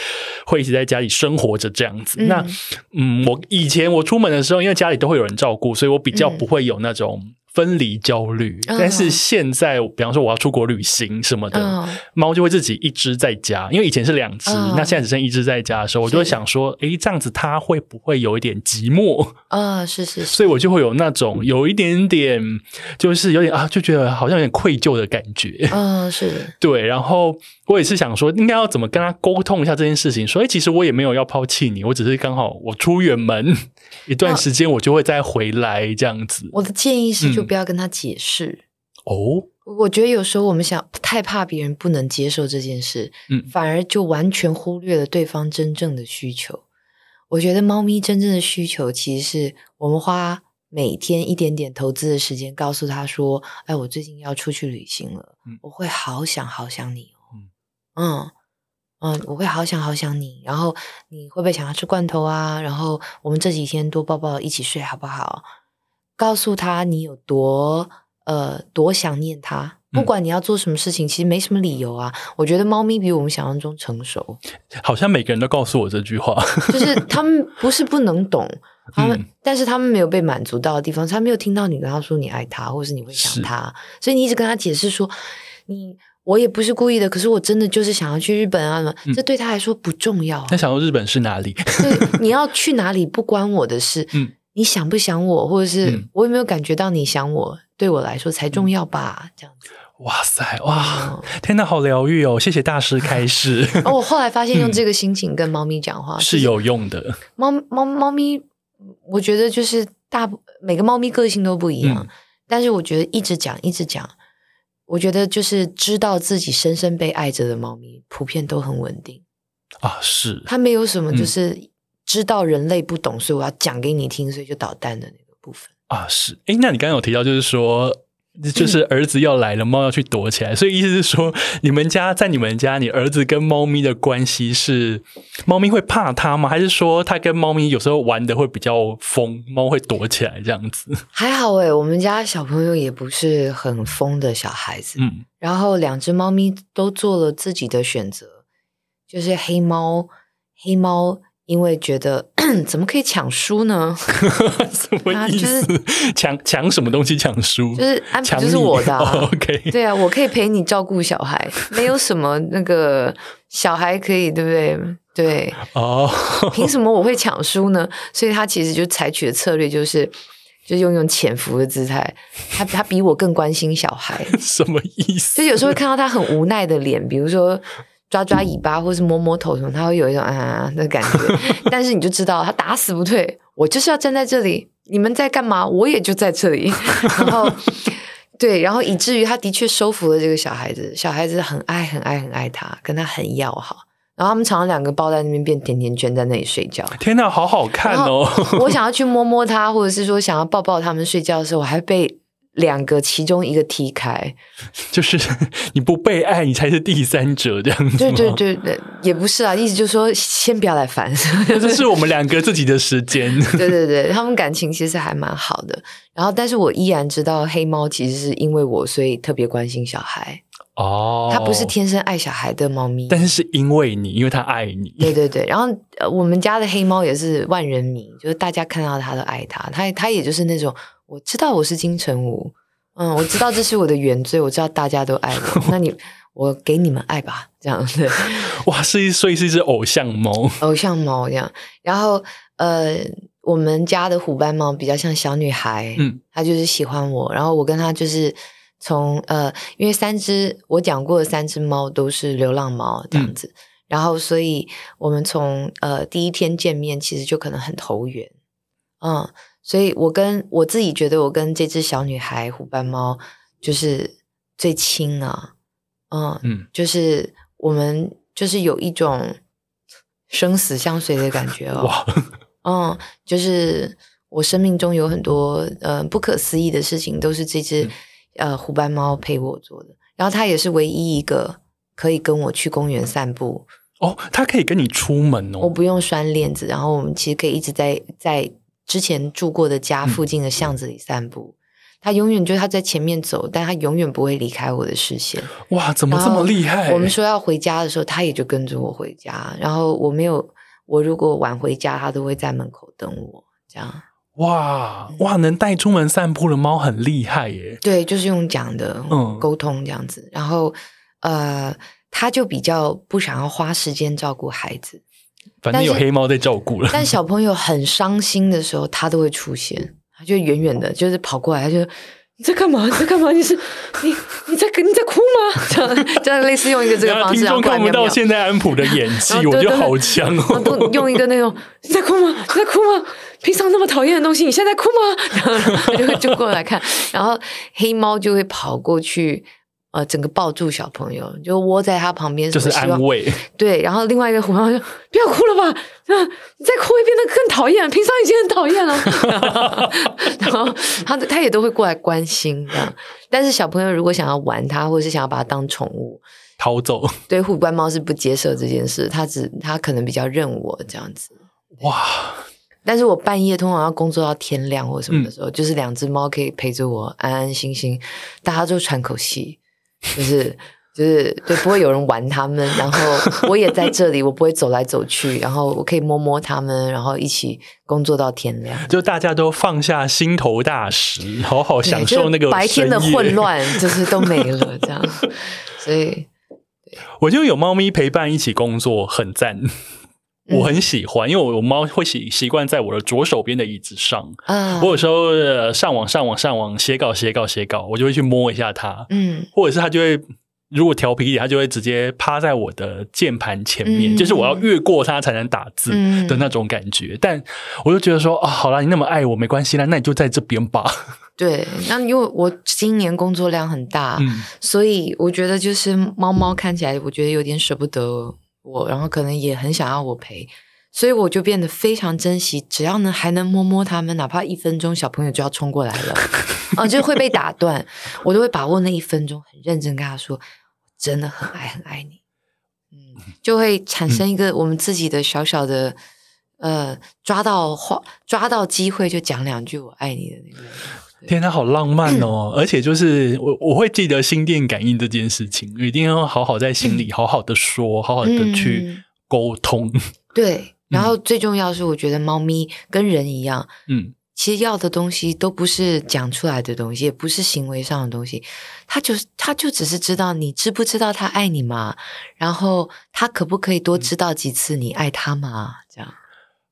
会一起在家里生活着这样子。嗯那嗯，我以前我出门的时候，因为家里都会有人照顾，所以我比较嗯不会有那种。分离焦虑，嗯但是现在，比方说我要出国旅行什么的，嗯猫就会自己一只在家，因为以前是两只，嗯那现在只剩一只在家的时候，我就会想说，诶，这样子它会不会有一点寂寞？啊，是是是，所以我就会有那种有一点点，就是有点啊，就觉得好像有点愧疚的感觉。嗯，是 (laughs) 对，然后我也是想说，应该要怎么跟他沟通一下这件事情。说，诶，其实我也没有要抛弃你，我只是刚好我出远门一段时间，我就会再回来这样子。我的建议是，就嗯不要跟他解释。哦，我觉得有时候我们想太怕别人不能接受这件事，嗯反而就完全忽略了对方真正的需求。我觉得猫咪真正的需求，其实是我们花每天一点点投资的时间，告诉他说：“哎，我最近要出去旅行了，嗯我会好想好想你哦。嗯”嗯我会好想好想你。然后你会不会想要吃罐头啊？然后我们这几天多抱抱，一起睡好不好？告诉他你有多呃多想念他。不嗯管你要做什么事情，其实没什么理由啊。我觉得猫咪比我们想象中成熟，好像每个人都告诉我这句话。就是他们不是不能懂，(laughs) 他们、嗯但是他们没有被满足到的地方，他没有听到你跟他说你爱他，或者是你会想他，所以你一直跟他解释说你我也不是故意的，可是我真的就是想要去日本啊，嗯这对他来说不重要啊、那想说日本是哪里？对，你要去哪里不关我的事。嗯你想不想我，或者是嗯我有没有感觉到你想我，对我来说才重要吧？这样子。哇塞，哇哦，(laughs) 天哪，好疗愈哦！谢谢大师开示，哦，我后来发现用这个心情跟猫咪讲话嗯是有用的。猫猫猫咪，我觉得就是大部每个猫咪个性都不一样，嗯但是我觉得一直讲一直讲，我觉得就是知道自己深深被爱着的猫咪，普遍都很稳定。啊，是它没有什么嗯就是知道人类不懂，所以我要讲给你听，所以就捣蛋的那个部分。啊，是。诶，那你刚刚有提到，就是说，就是儿子要来了，猫要去躲起来，所以意思是说，你们家在你们家，你儿子跟猫咪的关系是，猫咪会怕它吗？还是说，它跟猫咪有时候玩的会比较疯，猫会躲起来这样子？还好诶，我们家小朋友也不是很疯的小孩子，嗯，然后两只猫咪都做了自己的选择，就是黑猫，黑猫因为觉得 (clears throat) 怎么可以抢书呢？(laughs) 什么意啊就是思？抢抢什么东西？抢书？就是安排就是我的、(laughs) OK，对啊，我可以陪你照顾小孩，没有什么那个小孩可以，对不对？对，哦，凭什么我会抢书呢？所以他其实就采取的策略就是，就是用用潜伏的姿态，他他比我更关心小孩，(laughs) 什么意思？就有时候会看到他很无奈的脸，比如说抓抓尾巴或是摸摸头什么，他会有一种啊的感觉。(laughs) 但是你就知道他打死不退，我就是要站在这里，你们在干嘛？我也就在这里。(laughs) 然后对，然后以至于他的确收服了这个小孩子，小孩子很爱很爱很爱他，跟他很要好。然后他们常常两个抱在那边变甜甜圈，在那里睡觉。天哪，好好看哦！我想要去摸摸他，(laughs) 或者是说想要抱抱他们睡觉的时候，我还被两个其中一个踢开。(laughs) 就是你不被爱，你才是第三者这样子。对对，对对，也不是啊，意思就是说先不要来烦。(laughs) 这是我们两个自己的时间。(laughs) 对对对，他们感情其实还蛮好的。然后，但是我依然知道黑猫其实是因为我，所以特别关心小孩。哦，它不是天生爱小孩的猫咪。但是是因为你，因为它爱你。对对对，然后呃，我们家的黑猫也是万人迷，就是大家看到它都爱它。它它也就是那种，我知道我是金城武，嗯，我知道这是我的原罪，我知道大家都爱我，那你 (laughs) 我给你们爱吧，这样子，哇，是一所以是一只偶像猫。偶像猫这样。然后呃，我们家的虎斑猫比较像小女孩，嗯，它就是喜欢我，然后我跟它就是。从呃，因为三只我讲过的三只猫都是流浪猫这样子，然后所以我们从呃第一天见面其实就可能很投缘，嗯，所以我跟我自己觉得我跟这只小女孩虎斑猫就是最亲啊，嗯，嗯，就是我们就是有一种生死相随的感觉哦，哇，嗯，就是我生命中有很多呃不可思议的事情，都是这只、呃虎斑猫陪我做的。然后它也是唯一一个可以跟我去公园散步，哦，它可以跟你出门哦，我不用拴链子，然后我们其实可以一直在在之前住过的家附近的巷子里散步。他永远就是他在前面走，但他永远不会离开我的视线。哇，怎么这么厉害？我们说要回家的时候，他也就跟着我回家。然后我没有，我如果晚回家，他都会在门口等我。这样，哇哇，能带出门散步的猫很厉害耶。对，就是用讲的，嗯，沟通这样子。然后，呃，他就比较不想要花时间照顾孩子，反正有黑猫在照顾了。但小朋友很伤心的时候，他都会出现。他就远远的，就是跑过来，他就你在干嘛？(laughs) 你在干嘛？你是你你在你在哭吗？(laughs) 这样这样类似用一个这个方式，听众看不到现在安普的演技，我觉得好强哦。都用一个那种你在哭吗？你在哭吗？平常那么讨厌的东西，你现在哭吗？然后就就过来看，然后黑猫就会跑过去。呃，整个抱住小朋友，就窝在他旁边，就是安慰。(laughs) 对，然后另外一个伙伴就不要哭了吧，啊，你再哭会变得更讨厌，平常已经很讨厌了。(laughs) (laughs) 然后他他也都会过来关心这样。但是小朋友如果想要玩他，或者是想要把它当宠物逃走，对，虎斑猫是不接受这件事，他只他可能比较认我这样子。哇！但是我半夜通常要工作到天亮或什么的时候，就是两只猫可以陪着我安安心心，大家就喘口气。就是就是对，不会有人玩他们，然后我也在这里，我不会走来走去，然后我可以摸摸他们，然后一起工作到天亮。就大家都放下心头大石，好好享受那个白天的混乱，就是都没了这样。(laughs) 所以，我就有猫咪陪伴一起工作，很赞。我很喜欢，因为我猫会习习惯在我的左手边的椅子上。啊，我有时候上网上网上网写稿写稿写稿，我就会去摸一下它。嗯，或者是它就会如果调皮一点，它就会直接趴在我的键盘前面，就是我要越过它才能打字的那种感觉。但我就觉得说啊，好啦，你那么爱我，没关系啦，那你就在这边吧。(laughs) 对，那因为我今年工作量很大，所以我觉得就是猫猫看起来，我觉得有点舍不得。我，然后可能也很想要我陪，所以我就变得非常珍惜，只要能还能摸摸他们，哪怕一分钟，小朋友就要冲过来了，(laughs) 啊，就会被打断，我都会把握那一分钟，很认真跟他说，真的很爱很爱你，嗯，(laughs) 就会产生一个我们自己的小小的，呃，抓到话，抓到机会就讲两句我爱你的那个。天，他好浪漫哦！(clears throat) 而且就是我，我会记得心电感应这件事情，一定要好好在心里好好的说，好好的去沟通。对，然后最重要是，我觉得猫咪跟人一样，嗯，其实要的东西都不是讲出来的东西，也不是行为上的东西，它就是，它就只是知道你知不知道它爱你嘛，然后它可不可以多知道几次你爱它嘛，这样。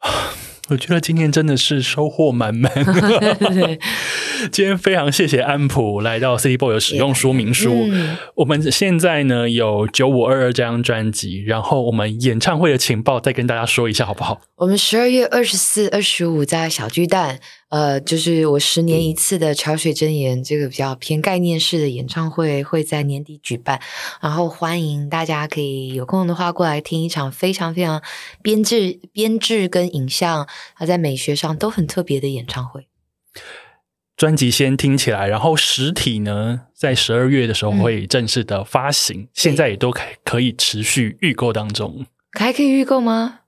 (sighs) (laughs) 我觉得今天真的是收获满满。(laughs) 今天非常谢谢安普来到 City Boy 的使用说明书。我们现在呢有九五二二这张专辑，然后我们演唱会的情报再跟大家说一下好不好？我们十二月二十四、二十五在小巨蛋。呃，就是我十年一次的潮水真言这个比较偏概念式的演唱会会在年底举办，然后欢迎大家可以有空的话过来听一场非常非常编制、编制跟影像，它在美学上都很特别的演唱会。专辑先听起来，然后实体呢，在十二月的时候会正式的发行，现在也都可可以持续预购当中，还可以预购吗？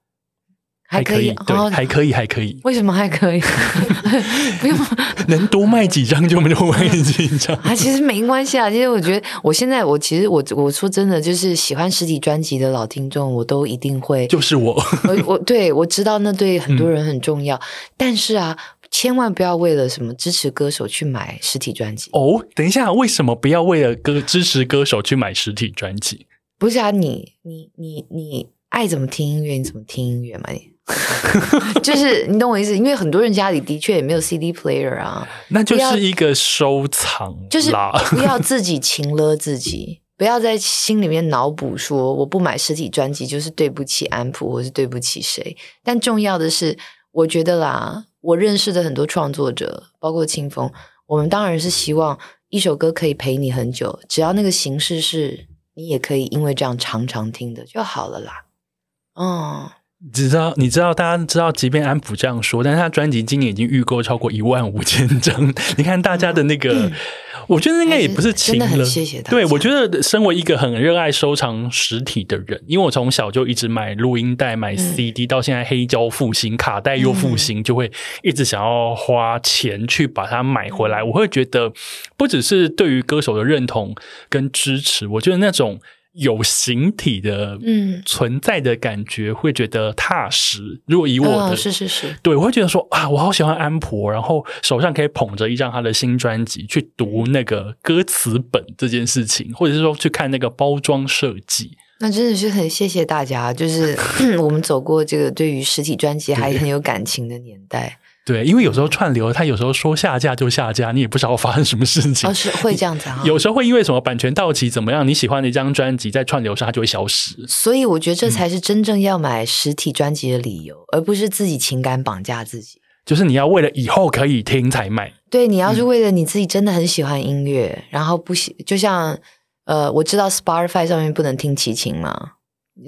还可以，对，还可以，还可以。为什么还可以？(laughs) 不用，(laughs) 能多卖几张就多卖几张。啊，其实没关系啊。其实我觉得，我现在我其实我我说真的，就是喜欢实体专辑的老听众，我都一定会。就是我，(laughs) 我我对我知道那对很多人很重要。但是啊，千万不要为了什么支持歌手去买实体专辑哦。等一下，为什么不要为了歌支持歌手去买实体专辑？不是啊，你你你你爱怎么听音乐，你怎么听音乐嘛？你。(laughs) 就是你懂我意思，因为很多人家里的确也没有 CD player 啊，那就是一个收藏，就是不要自己情了自己，(laughs) 不要在心里面脑补说我不买实体专辑就是对不起安普，或是对不起谁。但重要的是，我觉得啦，我认识的很多创作者，包括清风，我们当然是希望一首歌可以陪你很久，只要那个形式是你也可以因为这样常常听的就好了啦。嗯。只知道你知道，大家知道，即便安普这样说，但是他专辑今年已经预购超过一万五千张。(laughs) 你看大家的那个，我觉得应该也不是情了。谢谢大家。对我觉得，身为一个很热爱收藏实体的人，因为我从小就一直买录音带、买 CD，到现在黑胶复兴、卡带又复兴，就会一直想要花钱去把它买回来。我会觉得，不只是对于歌手的认同跟支持，我觉得那种。有形体的嗯存在的感觉，会觉得踏实。如果以我的是是是，对我会觉得说啊，我好喜欢安婆，然后手上可以捧着一张他的新专辑，去读那个歌词本这件事情，或者是说去看那个包装设计。那真的是很谢谢大家，就是我们走过这个对于实体专辑还很有感情的年代。对，因为有时候串流，它有时候说下架就下架，你也不知道发生什么事情。哦，是会这样子啊。(laughs) 有时候会因为什么版权到期怎么样，你喜欢的一张专辑在串流上它就会消失。所以我觉得这才是真正要买实体专辑的理由，而不是自己情感绑架自己。就是你要为了以后可以听才买。对，你要是为了你自己真的很喜欢音乐，然后不喜，就像呃，我知道 Spotify 上面不能听齐秦嘛。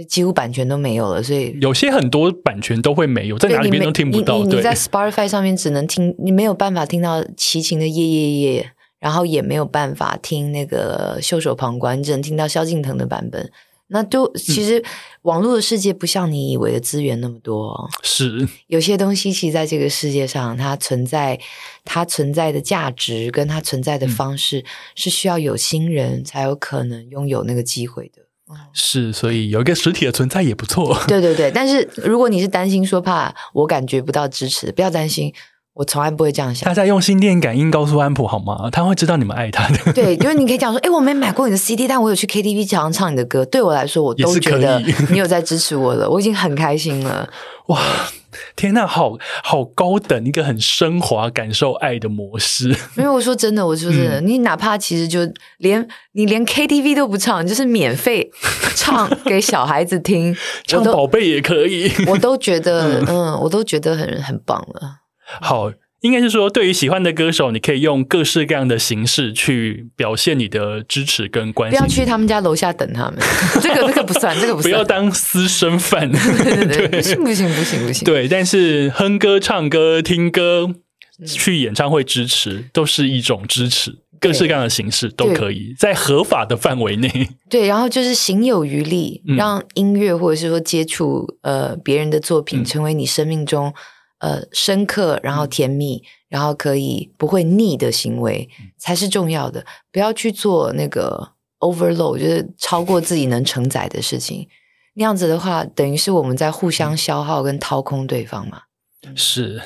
几乎版权都没有了，所以有些很多版权都会没有，在哪里边都听不到。你在 Spotify 上面只能听，你没有办法听到齐秦的《夜夜夜》，然后也没有办法听那个袖手旁观，你只能听到萧敬腾的版本。那都其实网络的世界不像你以为的资源那么多，是有些东西其实在这个世界上，它存在它存在的价值跟它存在的方式，是需要有心人才有可能拥有那个机会的。是，所以有一个实体的存在也不错。对对对，但是如果你是担心说怕我感觉不到支持，不要担心，我从来不会这样想。他在用心电感应告诉安普好吗？他会知道你们爱他的。(laughs) 对，因为你可以讲说，哎，我没买过你的 CD，但我有去 KTV 常唱你的歌。对我来说，我都觉得你有在支持我了，我已经很开心了。(laughs) 哇！天呐，好好高等，一个很升华感受爱的模式。(laughs) 没有我说真的，我说真的，你哪怕其实就连你连 KTV 都不唱，就是免费唱给小孩子听，唱宝贝也可以，我都觉得，嗯，我都觉得很很棒了。好。应该是说，对于喜欢的歌手，你可以用各式各样的形式去表现你的支持跟关心。不要去他们家楼下等他们，(laughs) 这个这个不算，这个不算。不要当私生饭，(laughs) 对对对，(laughs) 不行不行不行不行。对，但是哼歌、唱歌、听歌、去演唱会支持，都是一种支持，各式各样的形式都可以在合法的范围内。对，然后就是行有余力，让音乐或者是说接触呃别人的作品，成为你生命中。呃，深刻，然后甜蜜，然后可以不会腻的行为才是重要的。不要去做那个 overload，就是超过自己能承载的事情。那样子的话，等于是我们在互相消耗跟掏空对方嘛。是。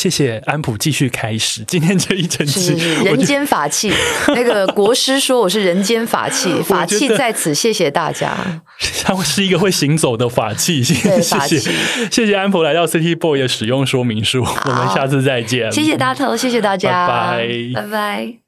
谢谢安普继续开始 (laughs) 今天这一整期，人间法器。(laughs) 那个国师说我是人间法器，(laughs) 法器在此，谢谢大家。它是一个会行走的法器，谢谢谢谢安普来到 City Boy 的使用说明书，我们下次再见。谢谢大头，谢谢大家，拜拜拜。